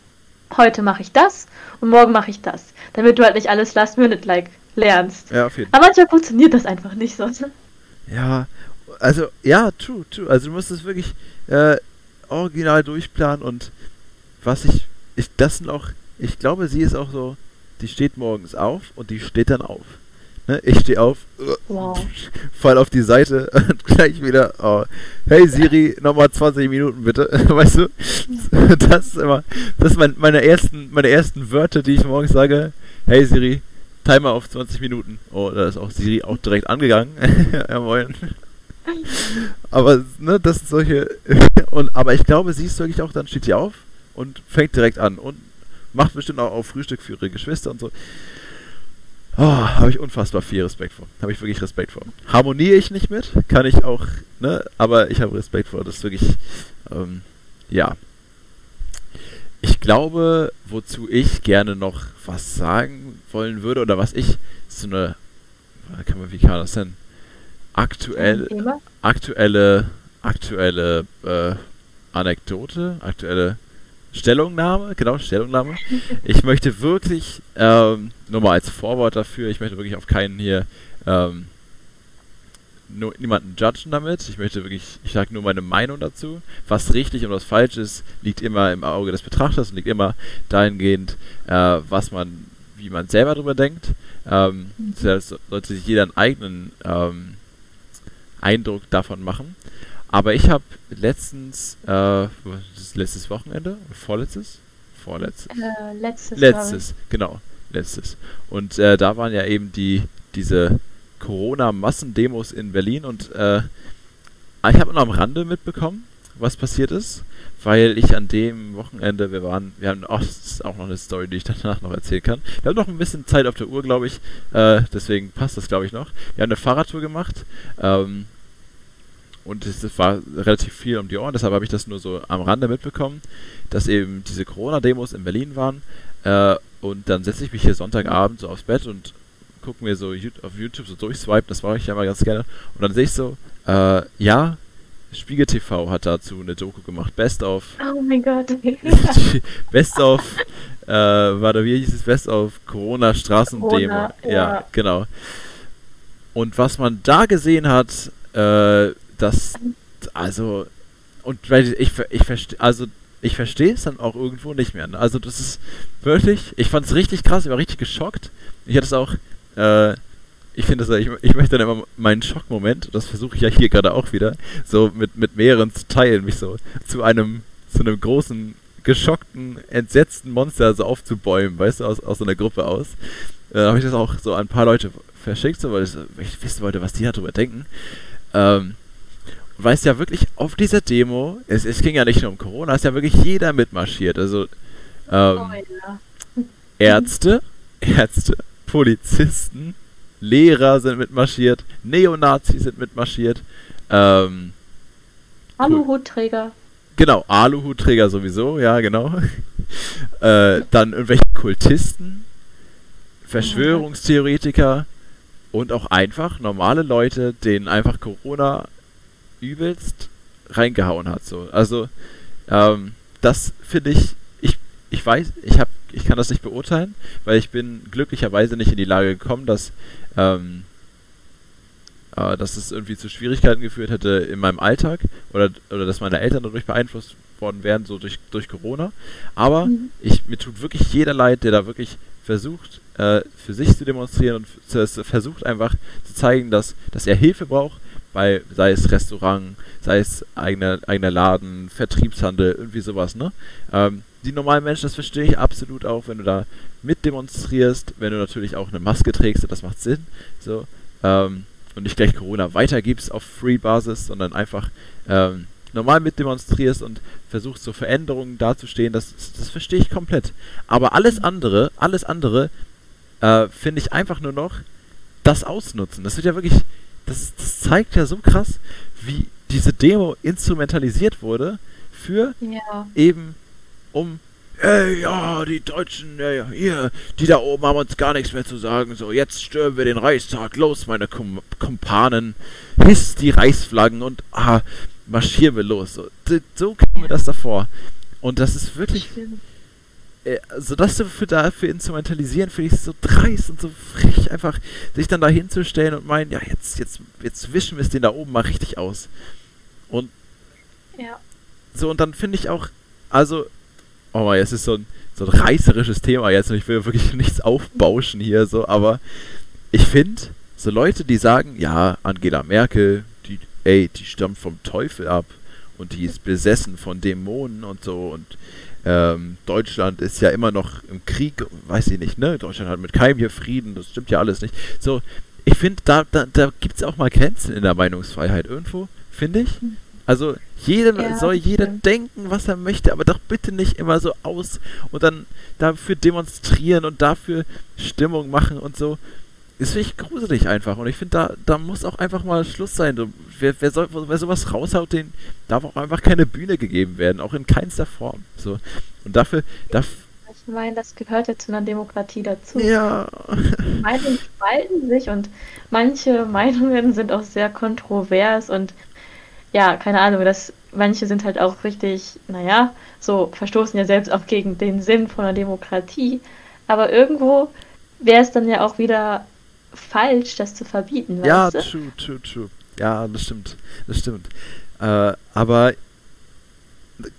heute mache ich das und morgen mache ich das. Damit du halt nicht alles Last-Minute-like lernst. Ja, auf jeden Aber manchmal funktioniert das einfach nicht so. Ja, also, ja, true, true. Also du musst es wirklich äh, original durchplanen und was ich, ich, das sind auch, ich glaube, sie ist auch so, die steht morgens auf und die steht dann auf. Ne? Ich stehe auf, Wow. fall auf die Seite und gleich wieder, oh, hey Siri, nochmal 20 Minuten bitte, weißt du? Das ist immer, das sind mein, meine, ersten, meine ersten Wörter, die ich morgens sage, hey Siri, Timer auf 20 Minuten. Oh, da ist auch Siri auch direkt angegangen. Aber, ne, das sind solche, und, aber ich glaube, sie ist wirklich auch, dann steht sie auf und fängt direkt an und macht bestimmt auch auf Frühstück für ihre Geschwister und so. Oh, habe ich unfassbar viel Respekt vor. Habe ich wirklich Respekt vor. Harmoniere ich nicht mit, kann ich auch, ne, aber ich habe Respekt vor. Das ist wirklich, ähm, ja. Ich glaube, wozu ich gerne noch was sagen wollen würde oder was ich, so eine, kann man, wie kann man das denn? Aktuell, aktuelle, aktuelle äh, Anekdote, aktuelle Stellungnahme, genau, Stellungnahme. Ich möchte wirklich, ähm, nur mal als Vorwort dafür, ich möchte wirklich auf keinen hier, ähm, nur, niemanden judgen damit. Ich möchte wirklich, ich sage nur meine Meinung dazu. Was richtig und was falsch ist, liegt immer im Auge des Betrachters und liegt immer dahingehend, äh, was man, wie man selber drüber denkt. Ähm, das sollte sich jeder einen eigenen ähm, Eindruck davon machen. Aber ich habe letztens, äh, letztes Wochenende? Vorletztes? Vorletztes. Äh, letztes. Letztes, genau, letztes. Und äh, da waren ja eben die diese Corona-Massendemos in Berlin und äh, ich habe nur am Rande mitbekommen, was passiert ist, weil ich an dem Wochenende, wir waren, wir haben, ach, das ist auch noch eine Story, die ich danach noch erzählen kann. Wir haben noch ein bisschen Zeit auf der Uhr, glaube ich, äh, deswegen passt das, glaube ich, noch. Wir haben eine Fahrradtour gemacht, ähm, und es es war relativ viel um die Ohren, deshalb habe ich das nur so am Rande mitbekommen, dass eben diese Corona-Demos in Berlin waren. Äh, und dann setze ich mich hier Sonntagabend so aufs Bett und gucke mir so auf YouTube so durchswipen, das mache ich ja mal ganz gerne. Und dann sehe ich so, äh, ja, Spiegel TV hat dazu eine Doku gemacht, Best of, Oh mein Gott. Best of, äh, warte, wie hieß es, Best of Corona Straßendemo. Corona, ja. ja. genau. Und was man da gesehen hat, äh, das, also, und weil ich, ich verstehe, also, ich verstehe es dann auch irgendwo nicht mehr. Ne? Also, das ist wirklich, ich fand es richtig krass, ich war richtig geschockt. Ich hatte es auch, äh, ich finde das, ich, ich möchte dann immer meinen Schockmoment, das versuche ich ja hier gerade auch wieder, so mit, mit mehreren zu teilen, mich so zu einem, zu einem großen, geschockten, entsetzten Monster so aufzubäumen, weißt du, aus, aus so einer Gruppe aus. Äh, habe ich das auch so an ein paar Leute verschickt, so, weil ich, weil ich wissen wollte, was die darüber denken. Ähm, und weißt ja wirklich, auf dieser Demo, es, es ging ja nicht nur um Corona, ist ja wirklich jeder mitmarschiert. Also, ähm, Oh, ja. Ärzte, Ärzte, Polizisten, Lehrer sind mitmarschiert, Neonazis sind mitmarschiert, ähm, Aluhutträger. genau, Aluhutträger sowieso, ja, genau. äh, dann irgendwelche Kultisten, Verschwörungstheoretiker und auch einfach normale Leute, denen einfach Corona übelst reingehauen hat. So. Also, ähm, das finde ich, ich, ich weiß, ich habe, ich kann das nicht beurteilen, weil ich bin glücklicherweise nicht in die Lage gekommen, dass, ähm, äh, dass es irgendwie zu Schwierigkeiten geführt hätte in meinem Alltag oder, oder dass meine Eltern dadurch beeinflusst worden wären, so durch, durch Corona. Aber Mhm. ich, mir tut wirklich jeder leid, der da wirklich versucht, äh, für sich zu demonstrieren und versucht einfach zu zeigen, dass, dass er Hilfe braucht, bei, sei es Restaurant, sei es eigener, eigener Laden, Vertriebshandel, irgendwie sowas, ne? Ähm, die normalen Menschen, das verstehe ich absolut auch, wenn du da mitdemonstrierst, wenn du natürlich auch eine Maske trägst, das macht Sinn, so, ähm, und nicht gleich Corona weitergibst auf Free-Basis, sondern einfach ähm, normal mitdemonstrierst und versuchst so Veränderungen darzustehen, das, das verstehe ich komplett. Aber alles andere, alles andere, äh, finde ich einfach nur noch das ausnutzen. Das wird ja wirklich, das, das zeigt ja so krass, wie diese Demo instrumentalisiert wurde für Ja. eben um Ey, ja, die Deutschen, ja, ja, hier, die da oben haben uns gar nichts mehr zu sagen. So, jetzt stürmen wir den Reichstag. Los, meine Kum Kumpanen. Hisst die Reichsflaggen und ah, marschieren wir los. So, so kam mir das davor. Und das ist wirklich, Stimmt. Also das für dafür instrumentalisieren, finde ich so dreist und so frech, einfach sich dann da hinzustellen und meinen, ja, jetzt, jetzt, jetzt wischen wir es den da oben mal richtig aus. Und ja. so, und dann finde ich auch, also, oh mal, es ist so ein, so ein reißerisches Thema jetzt und ich will wirklich nichts aufbauschen hier, so, aber ich finde, so Leute, die sagen, ja, Angela Merkel, die, ey, die stammt vom Teufel ab und die ist besessen von Dämonen und so und ähm, Deutschland ist ja immer noch im Krieg, weiß ich nicht, ne? Deutschland hat mit keinem hier Frieden, das stimmt ja alles nicht. So, ich finde, da, da, da gibt es auch mal Grenzen in der Meinungsfreiheit irgendwo, finde ich. Also jedem ja, soll jeder stimmt. denken, was er möchte, aber doch bitte nicht immer so aus und dann dafür demonstrieren und dafür Stimmung machen und so ist wirklich gruselig einfach. Und ich finde, da, da muss auch einfach mal Schluss sein. Wer, wer, soll, wer sowas raushaut, den darf auch einfach keine Bühne gegeben werden, auch in keinster Form. So. Und dafür, dafür ich meine, das gehört ja zu einer Demokratie dazu. Ja. Meinungen spalten sich und manche Meinungen sind auch sehr kontrovers und ja, keine Ahnung, das, manche sind halt auch richtig, naja, so verstoßen ja selbst auch gegen den Sinn von einer Demokratie. Aber irgendwo wäre es dann ja auch wieder falsch, das zu verbieten. Ja, weißt du? true, true, true. Ja, das stimmt. Das stimmt. Äh, aber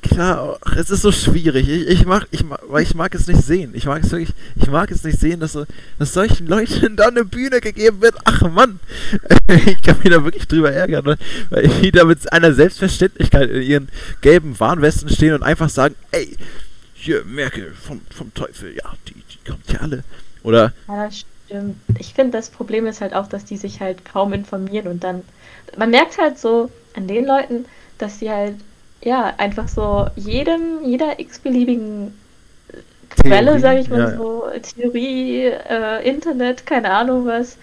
klar, es ist so schwierig. Ich, ich, mag, ich, mag, weil ich mag es nicht sehen. Ich mag es wirklich, ich mag es nicht sehen, dass, so, dass solchen Leuten da eine Bühne gegeben wird. Ach Mann, ich kann mich da wirklich drüber ärgern, ne? weil die da mit einer Selbstverständlichkeit in ihren gelben Warnwesten stehen und einfach sagen, ey, hier Merkel vom, vom Teufel, ja, die, die kommt ja alle. Oder ja, stimmt. Ich finde, das Problem ist halt auch, dass die sich halt kaum informieren und dann. Man merkt halt so an den Leuten, dass sie halt, ja, einfach so jedem, jeder x-beliebigen Quelle, sage ich mal ja, so, Theorie, äh, Internet, keine Ahnung was,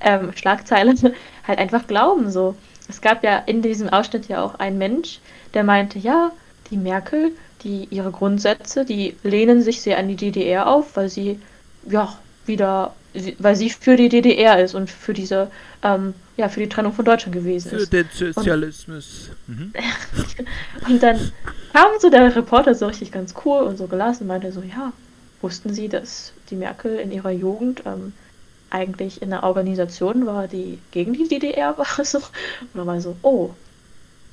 ähm, Schlagzeile, halt einfach glauben so. Es gab ja in diesem Ausschnitt ja auch einen Mensch, der meinte, ja, die Merkel, die ihre Grundsätze, die lehnen sich sehr an die DDR auf, weil sie ja wieder weil sie für die DDR ist und für diese, ähm, ja, für die Trennung von Deutschland gewesen ist. Für den Sozialismus. Und, mhm. und dann kam so der Reporter so richtig ganz cool und so gelassen und meinte so, ja, wussten Sie, dass die Merkel in ihrer Jugend ähm, eigentlich in einer Organisation war, die gegen die DDR war? So. Und dann war so, oh,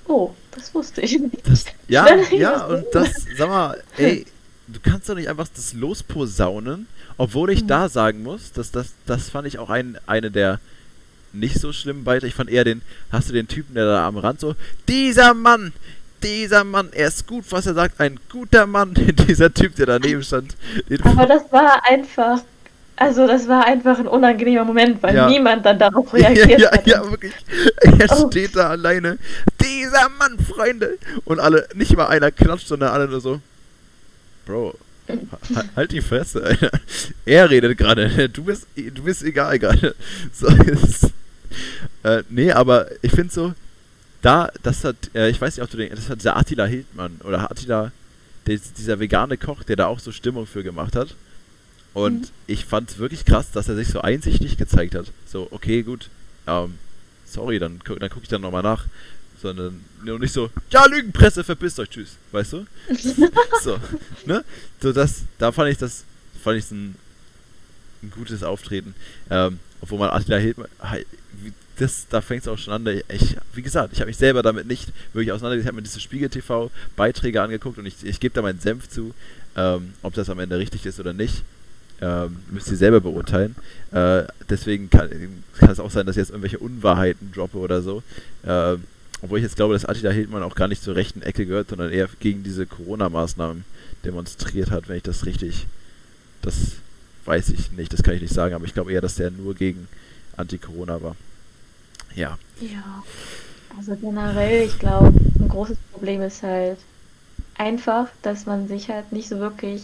oh, das wusste ich nicht. Das, ja, ja, und das, sag mal, ey, du kannst doch nicht einfach das losposaunen obwohl ich mhm. da sagen muss, dass das, das fand ich auch ein, eine der nicht so schlimmen Beiträge. Ich fand eher den, hast du den Typen, der da am Rand so, dieser Mann, dieser Mann, er ist gut, was er sagt, ein guter Mann, dieser Typ, der daneben stand. Aber das war einfach, also das war einfach ein unangenehmer Moment, weil ja. niemand dann darauf reagiert ja, hat. Ja, ja, wirklich. Er oh. steht da alleine, dieser Mann, Freunde. Und alle, nicht mal einer klatscht, sondern alle nur so, Bro, halt die Fresse, Alter. Er redet gerade. Du bist, du bist egal gerade. So, äh, nee, aber ich finde so, da, das hat, äh, ich weiß nicht, ob du den, das hat der Attila Hildmann oder Attila, der, dieser vegane Koch, der da auch so Stimmung für gemacht hat. Und mhm. ich fand es wirklich krass, dass er sich so einsichtig gezeigt hat. So, okay, gut, ähm, sorry, dann, dann gucke ich dann nochmal nach sondern nur nicht so, ja, Lügenpresse, verpisst euch, tschüss, weißt du? so, ne? So, das, da fand ich das, fand ich ein, ein gutes Auftreten. Ähm, obwohl man Attila Hildmann, das, da fängt es auch schon an. Ich, wie gesagt, ich habe mich selber damit nicht wirklich auseinandergesetzt. Ich habe mir diese Spiegel-TV-Beiträge angeguckt und ich, ich gebe da meinen Senf zu, ähm, ob das am Ende richtig ist oder nicht. Ähm, müsst ihr selber beurteilen. Äh, deswegen kann, kann, es auch sein, dass ich jetzt irgendwelche Unwahrheiten droppe oder so. Ähm, obwohl ich jetzt glaube, dass Attila Hildmann auch gar nicht zur rechten Ecke gehört, sondern eher gegen diese Corona-Maßnahmen demonstriert hat, wenn ich das richtig. Das weiß ich nicht, das kann ich nicht sagen, aber ich glaube eher, dass der nur gegen Anti-Corona war. Ja. Ja. Also generell, ich glaube, ein großes Problem ist halt einfach, dass man sich halt nicht so wirklich.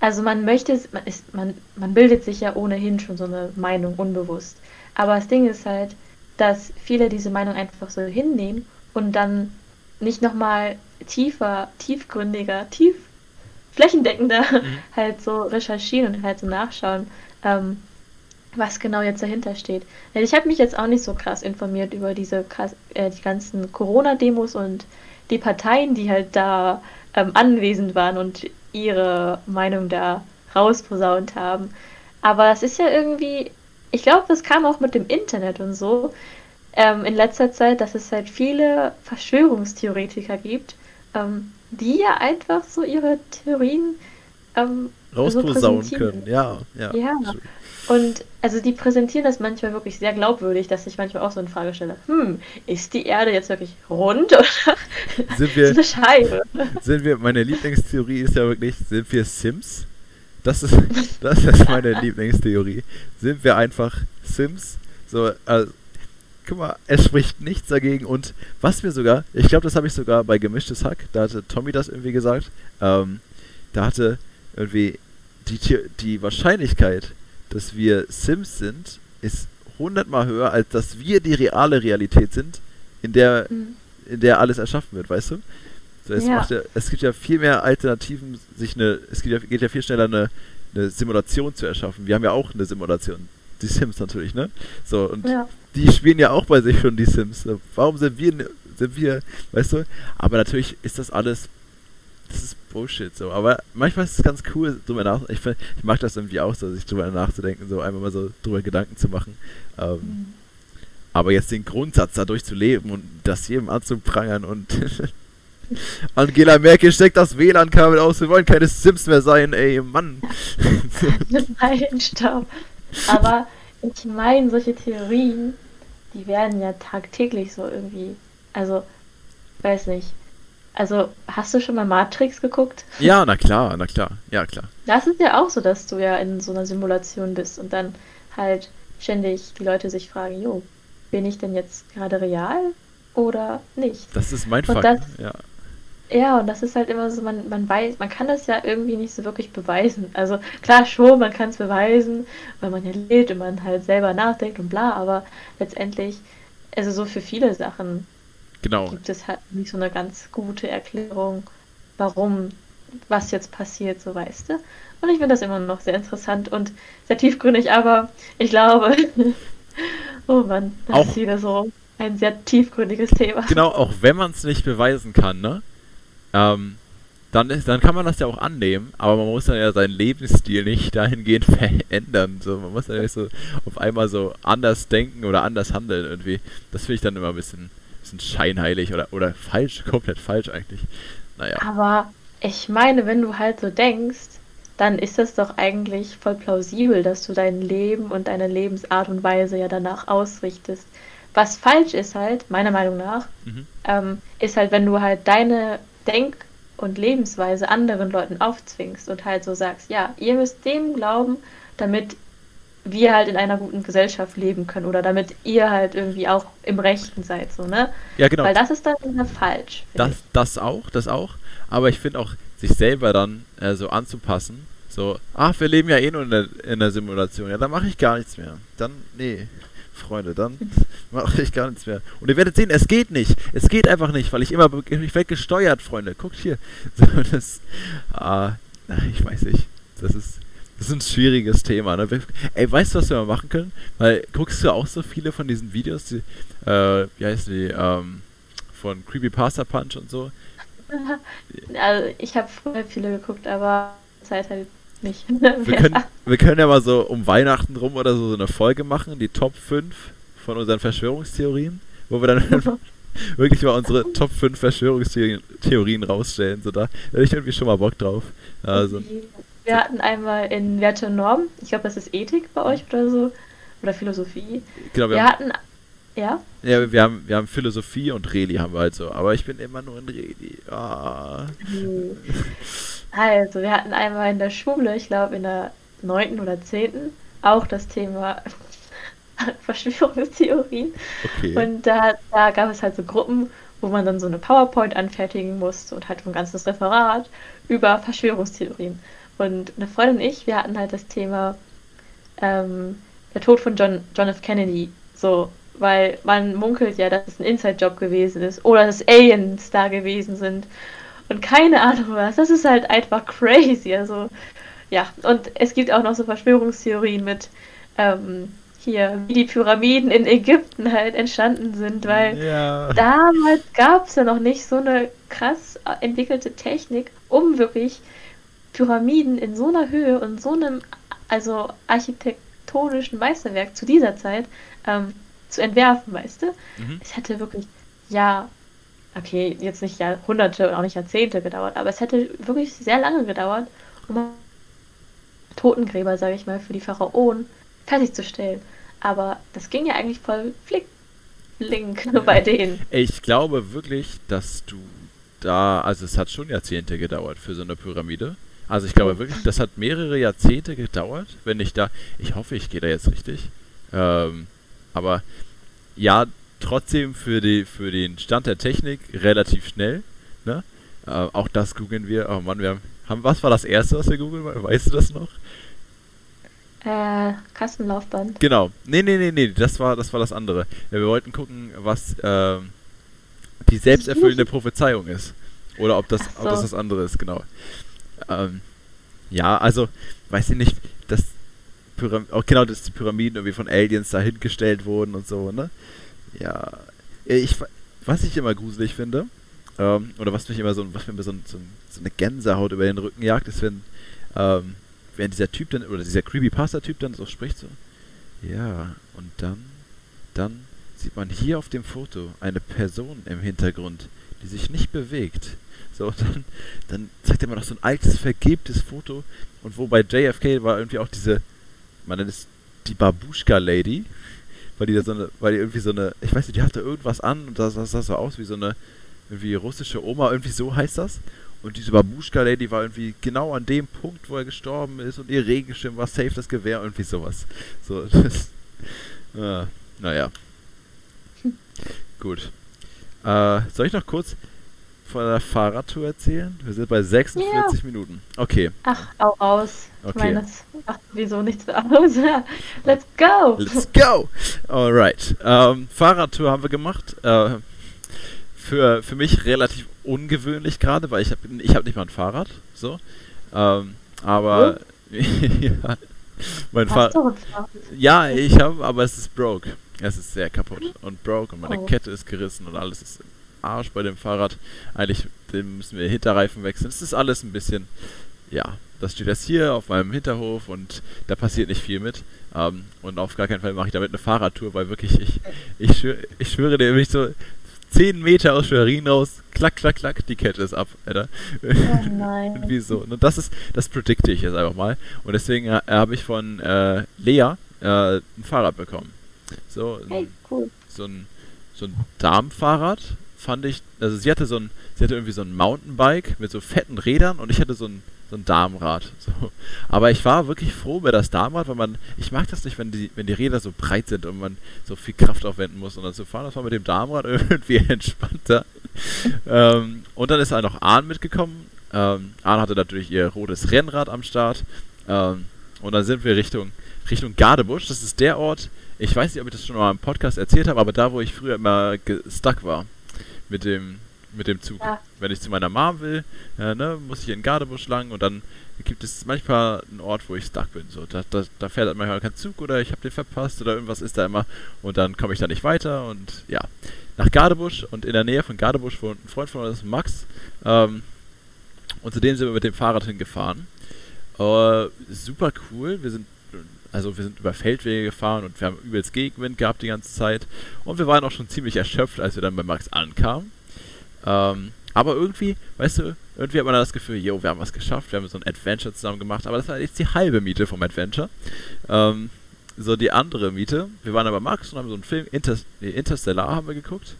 Also man möchte, man, ist, man, man bildet sich ja ohnehin schon so eine Meinung unbewusst. Aber das Ding ist halt, dass viele diese Meinung einfach so hinnehmen und dann nicht nochmal tiefer, tiefgründiger, tief flächendeckender mhm. halt so recherchieren und halt so nachschauen, ähm, was genau jetzt dahinter steht. Ich habe mich jetzt auch nicht so krass informiert über diese krass, äh, die ganzen Corona-Demos und die Parteien, die halt da ähm, anwesend waren und ihre Meinung da rausposaunt haben. Aber das ist ja irgendwie, ich glaube, das kam auch mit dem Internet und so ähm, in letzter Zeit, dass es halt viele Verschwörungstheoretiker gibt, ähm, die ja einfach so ihre Theorien ähm, rausposaunen so können. Ja, ja. Ja. Und also die präsentieren das manchmal wirklich sehr glaubwürdig, dass ich manchmal auch so in Frage stelle, hm, ist die Erde jetzt wirklich rund oder sind wir, eine Scheibe? Sind wir, meine Lieblingstheorie ist ja wirklich, sind wir Sims? Das ist, das ist meine Lieblingstheorie. Sind wir einfach Sims? So, also, guck mal, es spricht nichts dagegen und was mir sogar, ich glaube, das habe ich sogar bei Gemischtes Hack, da hatte Tommy das irgendwie gesagt, ähm, da hatte irgendwie die, die Wahrscheinlichkeit, dass wir Sims sind, ist hundertmal höher, als dass wir die reale Realität sind, in der, mhm. in der alles erschaffen wird, weißt du? Es, ja. Ja, es, gibt ja viel mehr Alternativen, sich eine, es geht ja, geht ja viel schneller eine, eine, Simulation zu erschaffen. Wir haben ja auch eine Simulation. Die Sims natürlich, ne? So, und die spielen ja auch bei sich schon die Sims. Warum sind wir, sind wir, weißt du? Aber natürlich ist das alles das ist Bullshit so. Aber manchmal ist es ganz cool, drüber nach. Ich, find, ich mag das irgendwie auch so, sich drüber nachzudenken, so einmal mal so drüber Gedanken zu machen. Ähm, mhm. Aber jetzt den Grundsatz dadurch zu leben und das jedem anzuprangern und Angela Merkel steckt das WLAN-Kabel aus, wir wollen keine Sims mehr sein, ey, Mann. Nein, stopp. Aber ich meine, solche Theorien, die werden ja tagtäglich so irgendwie, also, weiß nicht, also, hast du schon mal Matrix geguckt? Ja, na klar, na klar, ja klar. Das ist ja auch so, dass du ja in so einer Simulation bist und dann halt ständig die Leute sich fragen, jo, bin ich denn jetzt gerade real oder nicht? Das ist mein Fakt, ja. Ja, und das ist halt immer so, man, man weiß, man kann das ja irgendwie nicht so wirklich beweisen. Also klar schon, man kann es beweisen, weil man ja lebt und man halt selber nachdenkt und bla, aber letztendlich, also so für viele Sachen Genau. Gibt es halt nicht so eine ganz gute Erklärung, warum was jetzt passiert, so weißt du. Und ich finde das immer noch sehr interessant und sehr tiefgründig, aber ich glaube, oh Mann, das auch, ist wieder so ein sehr tiefgründiges Thema. Genau, auch wenn man es nicht beweisen kann, ne? Ähm, dann, ist, dann kann man das ja auch annehmen, aber man muss dann ja seinen Lebensstil nicht dahingehend verändern. So, man muss dann ja nicht so auf einmal so anders denken oder anders handeln irgendwie. Das finde ich dann immer ein bisschen bisschen scheinheilig oder, oder falsch, komplett falsch eigentlich. Naja. Aber ich meine, wenn du halt so denkst, dann ist das doch eigentlich voll plausibel, dass du dein Leben und deine Lebensart und Weise ja danach ausrichtest. Was falsch ist halt, meiner Meinung nach, mhm. ähm, ist halt, wenn du halt deine Denk- und Lebensweise anderen Leuten aufzwingst und halt so sagst, ja, ihr müsst dem glauben, damit wir halt in einer guten Gesellschaft leben können oder damit ihr halt irgendwie auch im Rechten seid, so, ne? Ja, genau. Weil das ist dann falsch. Das, das auch, das auch. Aber ich finde auch, sich selber dann äh, so anzupassen, so, ach, wir leben ja eh nur in der, in der Simulation, ja, dann mache ich gar nichts mehr. Dann, nee, Freunde, dann mache ich gar nichts mehr. Und ihr werdet sehen, es geht nicht. Es geht einfach nicht, weil ich immer, ich werde gesteuert, Freunde. Guckt hier. Das, ah, ich weiß nicht. Das ist, das ist ein schwieriges Thema. Ne? Ey, weißt du, was wir mal machen können? Weil guckst du auch so viele von diesen Videos, die, äh, wie heißen die, ähm, von Creepypasta Punch und so? Also ich habe früher viele geguckt, aber Zeit halt nicht. wir, können, wir können ja mal so um Weihnachten rum oder so, so eine Folge machen, die Top 5 von unseren Verschwörungstheorien, wo wir dann wirklich mal unsere Top 5 Verschwörungstheorien rausstellen. So, da hätte ich irgendwie schon mal Bock drauf. Also, wir hatten einmal in Werte und Normen, ich glaube, das ist Ethik bei euch oder so, oder Philosophie. Genau, wir, wir hatten, ja? Ja, wir haben, wir haben Philosophie und Reli haben wir halt so, aber ich bin immer nur in Reli. Ah. Also, wir hatten einmal in der Schule, ich glaube in der neunten oder zehnten, auch das Thema Verschwörungstheorien. Okay. Und da, da gab es halt so Gruppen, wo man dann so eine PowerPoint anfertigen musste und halt ein ganzes Referat über Verschwörungstheorien. Und eine Freundin und ich, wir hatten halt das Thema ähm, der Tod von John, John F. Kennedy. So, weil man munkelt ja, dass es ein Inside-Job gewesen ist oder dass Aliens da gewesen sind. Und keine Ahnung was. Das ist halt einfach crazy. Also, ja. Und es gibt auch noch so Verschwörungstheorien mit, ähm, hier, wie die Pyramiden in Ägypten halt entstanden sind, weil Ja. damals gab es ja noch nicht so eine krass entwickelte Technik, um wirklich Pyramiden in so einer Höhe und so einem, also architektonischen Meisterwerk zu dieser Zeit ähm, zu entwerfen, weißt du? Mhm. Es hätte wirklich, ja, okay, jetzt nicht Jahrhunderte und auch nicht Jahrzehnte gedauert, aber es hätte wirklich sehr lange gedauert, um Totengräber, sage ich mal, für die Pharaonen fertigzustellen. Aber das ging ja eigentlich voll flick, flink bei denen. Ich glaube wirklich, dass du da, also es hat schon Jahrzehnte gedauert für so eine Pyramide. Also ich glaube wirklich, das hat mehrere Jahrzehnte gedauert, wenn ich da, ich hoffe, ich gehe da jetzt richtig. Ähm, aber ja, trotzdem für, die, für den Stand der Technik relativ schnell. Ne? Äh, auch das googeln wir. Oh Mann, wir haben, haben, was war das erste, was wir googeln? Weißt du das noch? Äh, Kastenlaufband. Genau. Nee, nee, nee, nee, das war das, war das andere. Ja, wir wollten gucken, was ähm, die selbsterfüllende Prophezeiung ist. Oder ob das, Ach ob das so. was anderes, genau. Ähm, ja, also, weiß ich nicht, dass Pyram auch genau, dass die Pyramiden irgendwie von Aliens dahingestellt wurden und so, ne? Ja. Ich, was ich immer gruselig finde, ähm, oder was mich immer so, was mir so, so, so eine Gänsehaut über den Rücken jagt, ist, wenn, ähm, wenn dieser Typ dann, oder dieser Creepypasta-Typ dann so spricht, so, ja, und dann, dann sieht man hier auf dem Foto eine Person im Hintergrund, die sich nicht bewegt. So, dann, dann zeigt er mir noch so ein altes, vergilbtes Foto. Und wo bei JFK war irgendwie auch diese, man nennt es die Babuschka-Lady, weil die da so eine, weil die irgendwie so eine, ich weiß nicht, die hatte irgendwas an und das sah, sah so aus wie so eine, irgendwie russische Oma, irgendwie so heißt das. Und diese Babuschka-Lady war irgendwie genau an dem Punkt, wo er gestorben ist und ihr Regenschirm war safe das Gewehr, irgendwie sowas. So, das, äh, naja. Gut. Äh, soll ich noch kurz von der Fahrradtour erzählen? Wir sind bei 46 Minuten. Okay, Ach, auch raus. Ich Okay. meine, das macht sowieso nichts aus. Let's go! let's go! Alright. Ähm, Fahrradtour haben wir gemacht. Äh, für, für mich relativ ungewöhnlich gerade, weil ich habe ich hab nicht mal ein Fahrrad. So. Ähm, aber ja, mein Hast Fahrrad. Ja, ich habe, aber es ist broke. Es ist sehr kaputt und broke und meine Oh. Kette ist gerissen und alles ist Arsch bei dem Fahrrad. Eigentlich müssen wir Hinterreifen wechseln. Es ist alles ein bisschen, ja, das steht jetzt hier auf meinem Hinterhof und da passiert nicht viel mit. Ähm, und auf gar keinen Fall mache ich damit eine Fahrradtour, weil wirklich, ich, ich, schwöre, ich schwöre dir, wenn ich so 10 Meter aus Schwerin raus, klack, klack, klack, die Kette ist ab, Alter. Oh nein. Irgendwie so. Und das ist, das predikte ich jetzt einfach mal. Und deswegen äh, habe ich von äh, Lea äh, ein Fahrrad bekommen. So, Hey, cool. so ein, so ein Darmfahrrad fand ich, also sie hatte so ein, sie hatte irgendwie so ein Mountainbike mit so fetten Rädern und ich hatte so ein, so ein Darmrad. So. Aber ich war wirklich froh über das Darmrad, weil man, ich mag das nicht, wenn die, wenn die Räder so breit sind und man so viel Kraft aufwenden muss und dann zu fahren. Das war mit dem Darmrad irgendwie entspannter. ähm, und dann ist auch noch Ahn mitgekommen. Ähm, Ahn hatte natürlich ihr rotes Rennrad am Start. Ähm, und dann sind wir Richtung, Richtung Gardebusch. Das ist der Ort, ich weiß nicht, ob ich das schon mal im Podcast erzählt habe, aber da, wo ich früher immer stuck war mit dem, mit dem Zug. Ja. Wenn ich zu meiner Mom will, äh, ne, muss ich in Gardebusch lang und dann gibt es manchmal einen Ort, wo ich stuck bin. So, da, da, da fährt halt manchmal kein Zug oder ich habe den verpasst oder irgendwas ist da immer und dann komme ich da nicht weiter und ja. Nach Gardebusch und in der Nähe von Gardebusch wohnt ein Freund von uns, Max. Ähm, und zu dem sind wir mit dem Fahrrad hingefahren. Äh, super cool. Wir sind also wir sind über Feldwege gefahren und wir haben übelst Gegenwind gehabt die ganze Zeit. Und wir waren auch schon ziemlich erschöpft, als wir dann bei Max ankamen. Ähm, aber irgendwie, weißt du, irgendwie hat man das Gefühl, yo, wir haben was geschafft, wir haben so ein Adventure zusammen gemacht, aber das war jetzt die halbe Miete vom Adventure. Ähm, so die andere Miete, wir waren aber Max und haben so einen Film, Inter Interstellar haben wir geguckt.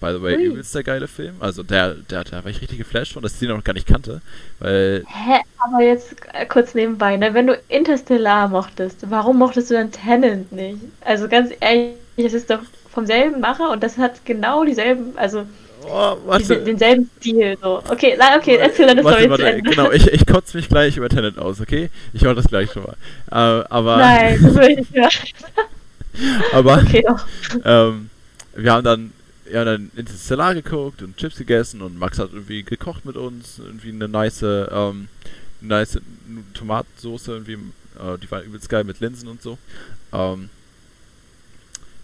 By the way, Ui. übelst der geile Film. Also der, der, da war ich richtig geflasht von, dass ich den noch gar nicht kannte. Weil Hä, aber jetzt äh, kurz nebenbei, ne? Wenn du Interstellar mochtest, warum mochtest du dann Tenant nicht? Also ganz ehrlich, es ist doch vom selben Macher und das hat genau dieselben, also Oh, warte. denselben Stil. So. Okay, na, okay, erzähl deine warte, Story zu warte, Ende. Genau, ich, ich kotze mich gleich über Tenet aus, okay? Ich mache das gleich schon mal. Äh, aber Nein, das will ich nicht hören. aber Okay, ähm, wir haben dann ja dann Interstellar geguckt und Chips gegessen und Max hat irgendwie gekocht mit uns, irgendwie eine nice, ähm, nice Tomatensauce irgendwie, äh, die war übelst geil mit Linsen und so. Ähm,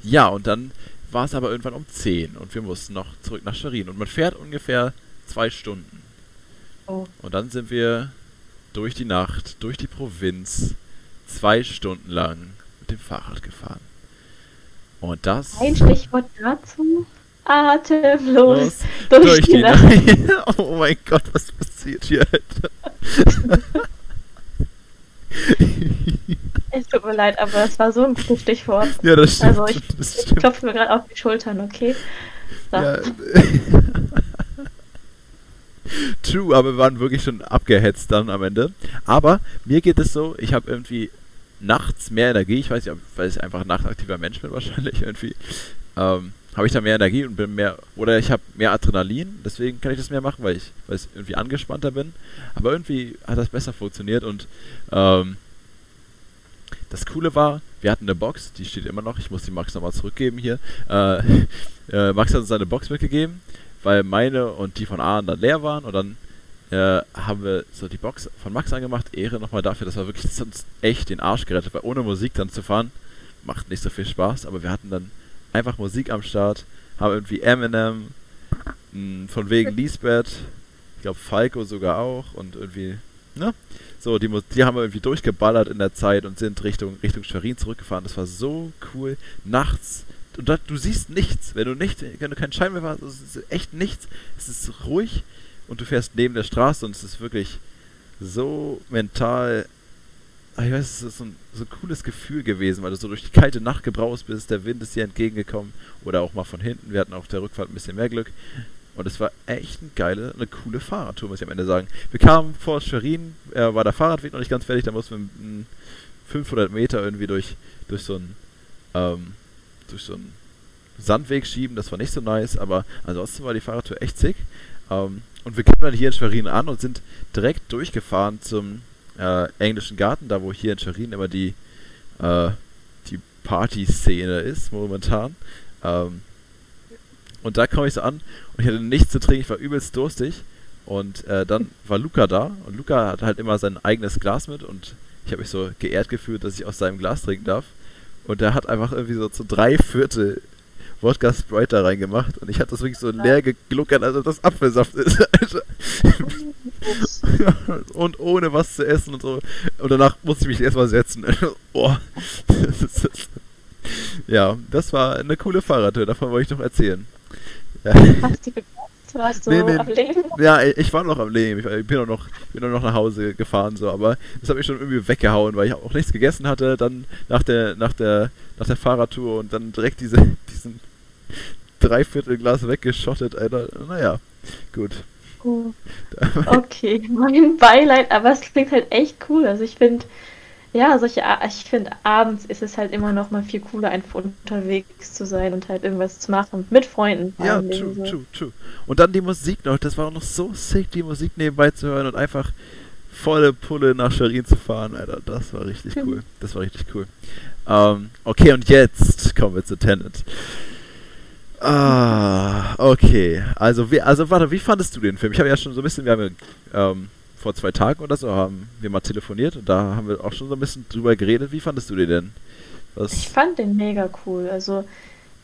ja, und dann war es aber irgendwann um 10 und wir mussten noch zurück nach Schwerin. Und man fährt ungefähr zwei Stunden. Oh. Und dann sind wir durch die Nacht, durch die Provinz, zwei Stunden lang mit dem Fahrrad gefahren. Und das. Ein Stichwort dazu. Atemlos Los, durch, durch die die Nacht. Oh mein Gott, was passiert hier, Alter? Es tut mir leid, aber das war so ein gutes Stichwort. ja, das stimmt. Also ich, das ich stimmt. klopfe mir gerade auf die Schultern, okay? So. Ja. True, aber wir waren wirklich schon abgehetzt dann am Ende. Aber mir geht es so, ich habe irgendwie nachts mehr Energie. Ich weiß nicht, ob- weil ich einfach ein nachtaktiver Mensch bin wahrscheinlich irgendwie. Ähm, habe ich da mehr Energie und bin mehr, oder ich habe mehr Adrenalin, deswegen kann ich das mehr machen, weil ich, weil ich irgendwie angespannter bin. Aber irgendwie hat das besser funktioniert und ähm, das Coole war, wir hatten eine Box, die steht immer noch, ich muss die Max nochmal zurückgeben hier. Äh, äh, Max hat uns seine Box mitgegeben, weil meine und die von Aaron dann leer waren und dann äh, haben wir so die Box von Max angemacht. Ehre nochmal dafür, das war wirklich uns echt den Arsch gerettet, weil ohne Musik dann zu fahren, macht nicht so viel Spaß, aber wir hatten dann einfach Musik am Start, haben irgendwie Eminem, mh, von wegen Lisbeth, ich glaube Falco sogar auch und irgendwie, ne? So, die, die haben wir irgendwie durchgeballert in der Zeit und sind Richtung, Richtung Schwerin zurückgefahren. Das war so cool. Nachts. Und da, du siehst nichts. Wenn du nicht, wenn du keinen Scheinwerfer hast, es ist echt nichts. Es ist ruhig und du fährst neben der Straße und es ist wirklich so mental. Ah, Ich weiß, es ist so ein, so ein cooles Gefühl gewesen, weil du so durch die kalte Nacht gebraust bist, der Wind ist dir entgegengekommen oder auch mal von hinten. Wir hatten auf der Rückfahrt ein bisschen mehr Glück. Und es war echt eine geile, eine coole Fahrradtour, muss ich am Ende sagen. Wir kamen vor Schwerin, äh, war der Fahrradweg noch nicht ganz fertig, da mussten wir mm, 500 Meter irgendwie durch, durch so einen ähm, so Sandweg schieben, das war nicht so nice, aber ansonsten war die Fahrradtour echt sick. Ähm, und wir kamen dann hier in Schwerin an und sind direkt durchgefahren zum äh, englischen Garten, da wo hier in Schwerin immer die, äh, die Party-Szene ist momentan. Ähm, und da komme ich so an und ich hatte nichts zu trinken, ich war übelst durstig. Und äh, dann war Luca da und Luca hat halt immer sein eigenes Glas mit und ich habe mich so geehrt gefühlt, dass ich aus seinem Glas trinken darf. Und der hat einfach irgendwie so zu drei Viertel Wodka Sprite da reingemacht und ich hatte das wirklich so leer gegluckert, als ob das Apfelsaft ist. Alter. und ohne was zu essen und so. Und danach musste ich mich erstmal setzen. oh. Das ist- das- ja, das war eine coole Fahrradtour, davon wollte ich noch erzählen. Ja. Hast du geglaubt? Warst du Nee, nee. am Leben? Ja, ich war noch am Leben. Ich bin auch noch, bin auch noch nach Hause gefahren, so, aber das hat mich schon irgendwie weggehauen, weil ich auch nichts gegessen hatte, dann nach der, nach der, nach der Fahrradtour und dann direkt diese, diesen Dreiviertelglas weggeschottet, Alter. Naja, gut. Oh, okay, mein Beileid, aber es klingt halt echt cool. Also ich finde, ja, solche, ich finde, abends ist es halt immer noch mal viel cooler, einfach unterwegs zu sein und halt irgendwas zu machen mit Freunden. Ja, true, so. true, true. Und dann die Musik noch, das war auch noch so sick, die Musik nebenbei zu hören und einfach volle Pulle nach Schwerin zu fahren, Alter. Das war richtig cool. Das war richtig cool. Ähm, okay, und jetzt kommen wir zu Tenet. Ah, okay. Also, wie, also warte, wie fandest du den Film? Ich habe ja schon so ein bisschen, wir haben ja, ähm, vor zwei Tagen oder so haben wir mal telefoniert und da haben wir auch schon so ein bisschen drüber geredet. Wie fandest du den denn? Ich Was? fand den mega cool. Also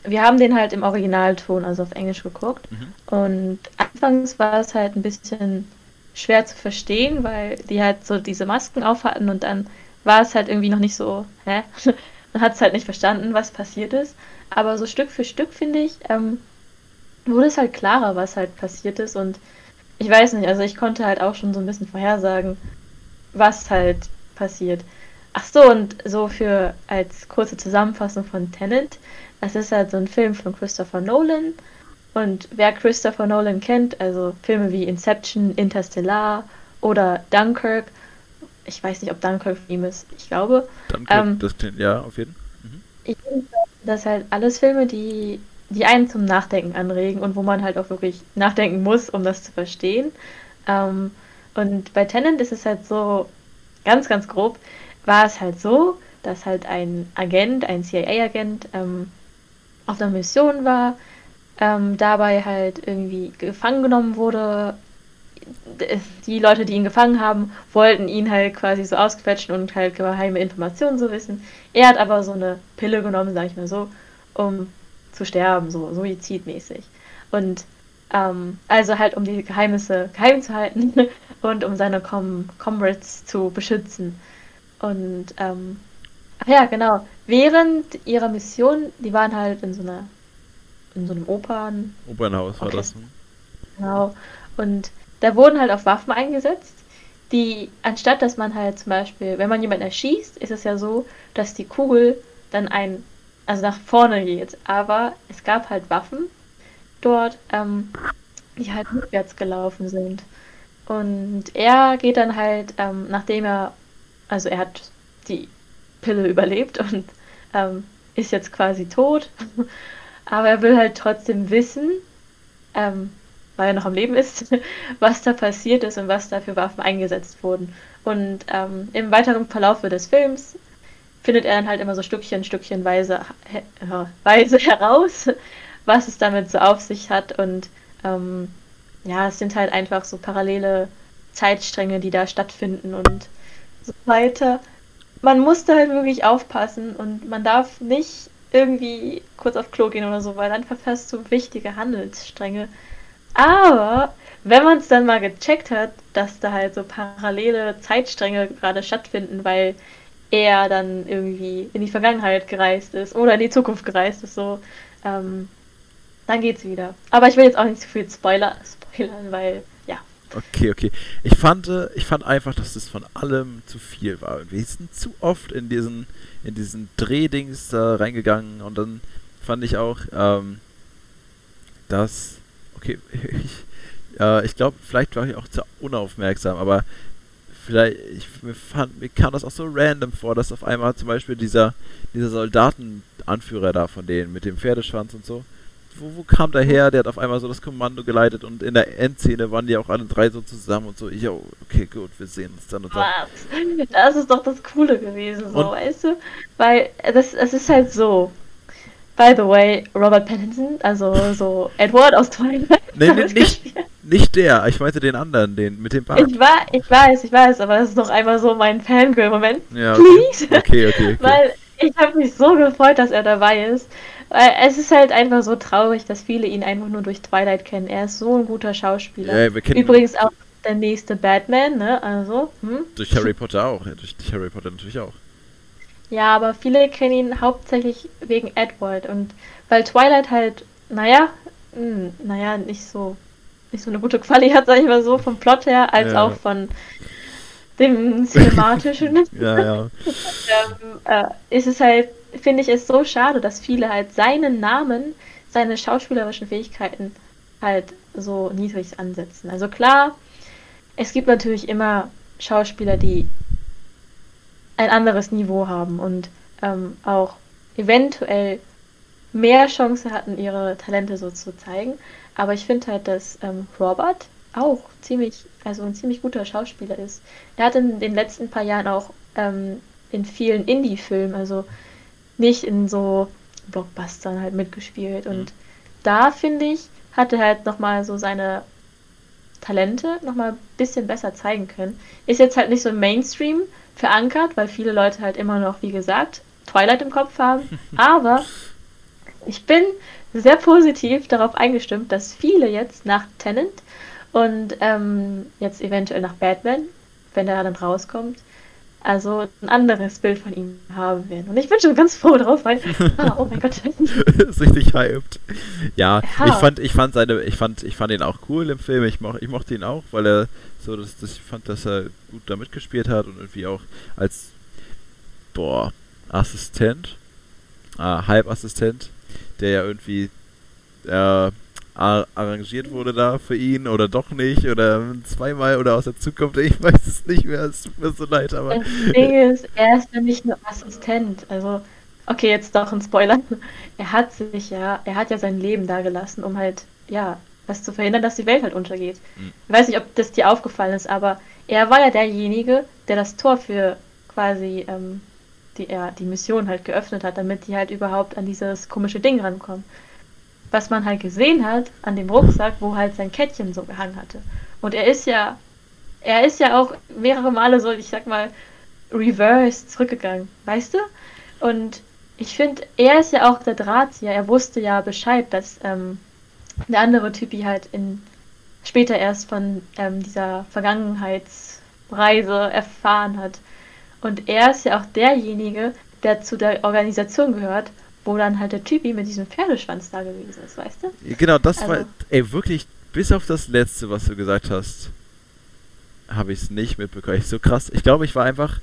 wir haben den halt im Originalton, also auf Englisch geguckt. Mhm. Und anfangs war es halt ein bisschen schwer zu verstehen, weil die halt so diese Masken auf hatten und dann war es halt irgendwie noch nicht so, hä? Man hat es halt nicht verstanden, was passiert ist. Aber so Stück für Stück, finde ich, ähm, wurde es halt klarer, was halt passiert ist. Und ich weiß nicht, also ich konnte halt auch schon so ein bisschen vorhersagen, was halt passiert. Ach so, und so für als kurze Zusammenfassung von Tenet, das ist halt so ein Film von Christopher Nolan. Und wer Christopher Nolan kennt, also Filme wie Inception, Interstellar oder Dunkirk, ich weiß nicht, ob Dunkirk von ihm ist, ich glaube. Dann Ähm, das klingt, ja, auf jeden Ich finde, das halt alles Filme, die, die einen zum Nachdenken anregen und wo man halt auch wirklich nachdenken muss, um das zu verstehen. Ähm, und bei Tennant ist es halt so, ganz, ganz grob, war es halt so, dass halt ein Agent, ein CIA-Agent, ähm, auf einer Mission war, ähm, dabei halt irgendwie gefangen genommen wurde. Die Leute, die ihn gefangen haben, wollten ihn halt quasi so ausquetschen und halt geheime Informationen so wissen. Er hat aber so eine Pille genommen, sag ich mal so, um zu sterben, so suizidmäßig. Und ähm, also halt, um die Geheimnisse geheim zu halten und um seine Com Comrades zu beschützen. Und ähm, ach ja, genau. Während ihrer Mission, die waren halt in so einer in so einem Opern Opernhaus war das. Ne? Genau. Und da wurden halt auch Waffen eingesetzt, die, anstatt dass man halt zum Beispiel, wenn man jemanden erschießt, ist es ja so, dass die Kugel dann ein, also nach vorne geht. Aber es gab halt Waffen dort, ähm, die halt rückwärts gelaufen sind. Und er geht dann halt, ähm, nachdem er, also er hat die Pille überlebt und ähm, ist jetzt quasi tot. Aber er will halt trotzdem wissen, ähm, weil er noch am Leben ist, was da passiert ist und was da für Waffen eingesetzt wurden. Und ähm, im weiteren Verlauf des Films findet er dann halt immer so Stückchen, Stückchenweise äh, Weise heraus, was es damit so auf sich hat. Und ähm, ja, es sind halt einfach so parallele Zeitstränge, die da stattfinden und so weiter. Man musste halt wirklich aufpassen und man darf nicht irgendwie kurz auf Klo gehen oder so, weil dann verfasst du wichtige Handelsstränge. Aber wenn man es dann mal gecheckt hat, dass da halt so parallele Zeitstränge gerade stattfinden, weil er dann irgendwie in die Vergangenheit gereist ist oder in die Zukunft gereist ist, so, ähm, dann geht's wieder. Aber ich will jetzt auch nicht zu viel Spoiler, spoilern, weil, ja. Okay, okay. Ich fand, äh, ich fand einfach, dass das von allem zu viel war. Wir sind zu oft in diesen, in diesen Drehdings da reingegangen und dann fand ich auch, ähm, dass, okay, ich, äh, ich glaube, vielleicht war ich auch zu unaufmerksam, aber vielleicht, ich, mir, fand, mir kam das auch so random vor, dass auf einmal zum Beispiel dieser, dieser Soldatenanführer da von denen mit dem Pferdeschwanz und so, wo, wo kam der her? Der hat auf einmal so das Kommando geleitet und in der Endszene waren die auch alle drei so zusammen und so, yo, okay, gut, wir sehen uns dann und dann. Das ist doch das Coole gewesen, so, und weißt du? Weil das, es ist halt so. By the way, Robert Pattinson, also so Edward aus Twilight. Nee, nee nicht, nicht der, ich meinte den anderen, den mit dem Bart. Ich, war, ich weiß, ich weiß, aber das ist doch einmal so mein Fangirl-Moment. Ja, okay. Please. Okay, okay, okay. Weil ich habe mich so gefreut, dass er dabei ist. Weil es ist halt einfach so traurig, dass viele ihn einfach nur durch Twilight kennen. Er ist so ein guter Schauspieler. Ja, wir kennen Übrigens auch der nächste Batman, ne? Also. Hm? Durch Harry Potter auch. Ja, durch Harry Potter natürlich auch. Ja, aber viele kennen ihn hauptsächlich wegen Edward. Und weil Twilight halt, naja, mh, hm, naja, nicht so, nicht so eine gute Quali hat, sag ich mal so, vom Plot her, als ja. auch von dem cinematischen. ja, ja. ähm, äh, ist es halt finde ich es so schade, dass viele halt seinen Namen, seine schauspielerischen Fähigkeiten halt so niedrig ansetzen. Also klar, es gibt natürlich immer Schauspieler, die ein anderes Niveau haben und ähm, auch eventuell mehr Chance hatten, ihre Talente so zu zeigen. Aber ich finde halt, dass ähm, Robert auch ziemlich, also ein ziemlich guter Schauspieler ist. Er hat in den letzten paar Jahren auch ähm, in vielen Indie-Filmen, also nicht in so Blockbustern halt mitgespielt. Und mhm. da finde ich, hat er halt nochmal so seine Talente nochmal ein bisschen besser zeigen können. Ist jetzt halt nicht so Mainstream verankert, weil viele Leute halt immer noch, wie gesagt, Twilight im Kopf haben. Aber ich bin sehr positiv darauf eingestimmt, dass viele jetzt nach Tenant und ähm, jetzt eventuell nach Batman, wenn der dann rauskommt, also ein anderes Bild von ihm haben werden. Und ich bin schon ganz froh drauf, weil, ah, oh mein Gott. ist richtig hyped. Ja, ja, ich fand, ich fand seine, ich fand, ich fand ihn auch cool im Film. Ich, moch, ich mochte ihn auch, weil er so, dass, dass ich fand, dass er gut da mitgespielt hat und irgendwie auch als, boah, Assistent, ah, Halbassistent, der ja irgendwie, äh, arrangiert wurde da für ihn oder doch nicht oder zweimal oder aus der Zukunft, ich weiß es nicht mehr, es tut mir so leid, aber. Das Ding ist, er ist nicht nur Assistent, also, okay, jetzt doch ein Spoiler. Er hat sich ja, er hat ja sein Leben da gelassen, um halt, ja, das zu verhindern, dass die Welt halt untergeht. Mhm. Ich weiß nicht, ob das dir aufgefallen ist, aber er war ja derjenige, der das Tor für quasi ähm, die, er, die Mission halt geöffnet hat, damit die halt überhaupt an dieses komische Ding rankommen was man halt gesehen hat an dem Rucksack, wo halt sein Kettchen so gehangen hatte. Und er ist ja, er ist ja auch mehrere Male so, ich sag mal, reverse zurückgegangen, weißt du? Und ich finde, er ist ja auch der Drahtzieher. Er wusste ja Bescheid, dass ähm, der andere Typi halt in später erst von ähm, dieser Vergangenheitsreise erfahren hat. Und er ist ja auch derjenige, der zu der Organisation gehört, wo dann halt der Typi mit diesem Pferdeschwanz da gewesen ist, weißt du? Genau, das also. war, ey, wirklich, bis auf das Letzte, was du gesagt hast, habe ich es nicht mitbekommen. Ich so krass. Ich glaube, ich war einfach,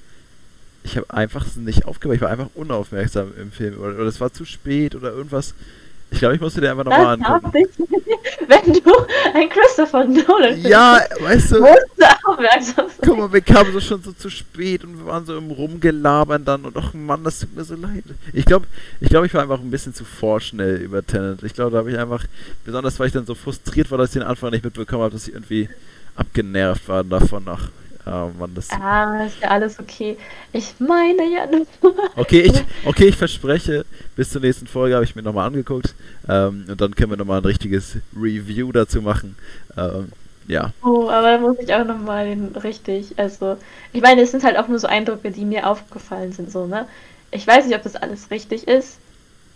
ich habe einfach nicht aufgehört. Ich war einfach unaufmerksam im Film. Oder, oder es war zu spät oder irgendwas. Ich glaube, ich musste dir einfach nochmal angucken. Ich, wenn du ein Christopher Nolan Ja, weißt du. Guck mal, wir kamen so schon so zu spät und wir waren so im Rumgelabern dann und ach Mann, das tut mir so leid. Ich glaube, ich glaube, ich war einfach ein bisschen zu vorschnell über Tenet. Ich glaube, da habe ich einfach, besonders weil ich dann so frustriert war, dass ich den Anfang nicht mitbekommen habe, dass ich irgendwie abgenervt war davon nach Oh Mann, das ah, ist ja alles okay. Ich meine ja nur. Okay, ich, okay, ich verspreche, bis zur nächsten Folge habe ich mir nochmal angeguckt. Ähm, und dann können wir nochmal ein richtiges Review dazu machen. Ähm, ja. Oh, aber da muss ich auch nochmal richtig. Also, ich meine, es sind halt auch nur so Eindrücke, die mir aufgefallen sind, so, ne? Ich weiß nicht, ob das alles richtig ist.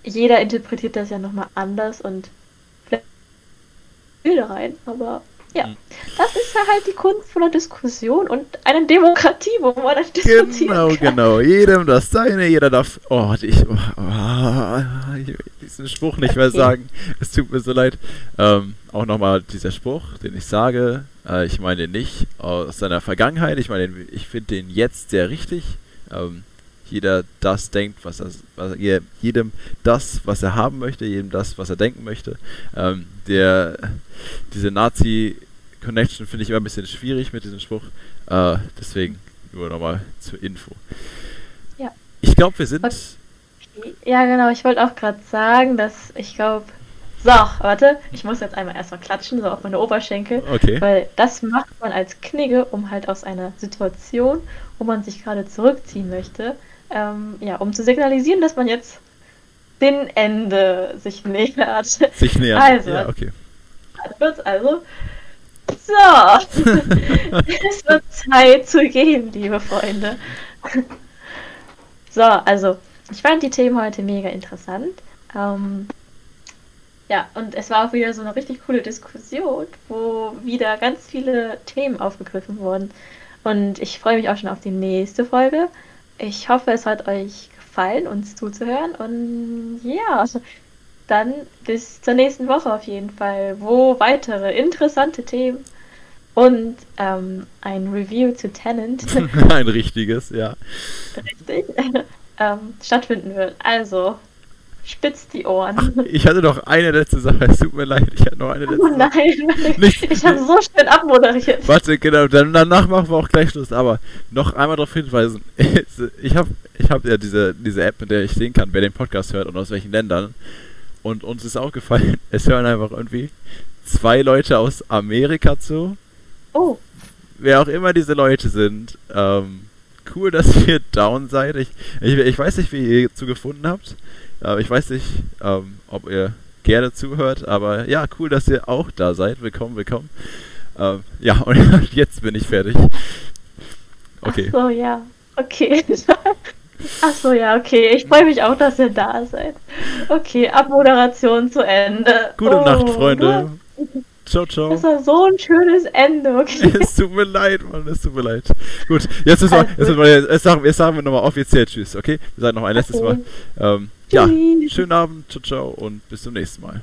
Jeder interpretiert das ja nochmal anders und vielleicht Bilder rein, aber ja, hm. das ist ja halt die Kunst von der Diskussion und einer Demokratie, wo man das diskutieren Genau, kann. genau. Jedem das seine, jeder darf. Oh, ich, oh, oh, ich will diesen Spruch nicht okay. mehr sagen. Es tut mir so leid. Ähm, auch nochmal dieser Spruch, den ich sage. Äh, ich meine nicht aus seiner Vergangenheit. Ich meine, ich finde den jetzt sehr richtig. Ähm, jeder das denkt, was er, was, jedem das, was er haben möchte, jedem das, was er denken möchte. Ähm, der, diese Nazi-Connection finde ich immer ein bisschen schwierig mit diesem Spruch. Äh, deswegen nur nochmal zur Info. Ja. Ich glaube, wir sind. Ja, genau. Ich wollte auch gerade sagen, dass ich glaube. So, warte, ich muss jetzt einmal erstmal klatschen, so auf meine Oberschenkel. Okay. Weil das macht man als Knigge, um halt aus einer Situation, wo man sich gerade zurückziehen möchte, ähm, ja, um zu signalisieren, dass man jetzt den Ende sich nähert. Sich nähert. Also, ja, okay. Also. So, es wird Zeit zu gehen, liebe Freunde. so, also, ich fand die Themen heute mega interessant. Ähm, ja, und es war auch wieder so eine richtig coole Diskussion, wo wieder ganz viele Themen aufgegriffen wurden. Und ich freue mich auch schon auf die nächste Folge. Ich hoffe, es hat euch gefallen, uns zuzuhören. Und ja, dann bis zur nächsten Woche auf jeden Fall, wo weitere interessante Themen und ähm, ein Review zu Tenant. ein richtiges, ja. Richtig. ähm, stattfinden wird. Also, spitzt die Ohren. Ach, ich hatte noch eine letzte Sache, es tut mir leid, ich hatte noch eine letzte Oh nein, nicht, ich habe so schön abmoderiert. Warte, genau, dann, danach machen wir auch gleich Schluss, aber noch einmal darauf hinweisen, ich habe ich hab ja diese, diese App, mit der ich sehen kann, wer den Podcast hört und aus welchen Ländern und uns ist aufgefallen, es hören einfach irgendwie zwei Leute aus Amerika zu. Oh. Wer auch immer diese Leute sind, ähm, cool, dass ihr down seid. Ich, ich, ich weiß nicht, wie ihr zu gefunden habt. Äh, ich weiß nicht, ähm, ob ihr gerne zuhört, aber ja, cool, dass ihr auch da seid. Willkommen, willkommen. Ähm, ja, und jetzt bin ich fertig. Okay. Ach so, ja. Okay. Ach so, ja, okay. Ich freue mich auch, dass ihr da seid. Okay, Abmoderation zu Ende. Gute oh, Nacht, Freunde. Ciao, ciao. Das war so ein schönes Ende, okay. es tut mir leid, Mann, es tut mir leid. Gut, jetzt, müssen wir, jetzt, wir, jetzt, sagen, jetzt sagen wir nochmal offiziell Tschüss, okay? Wir sagen noch ein letztes okay. Mal. Ähm, ja, schönen Abend, ciao, ciao und bis zum nächsten Mal.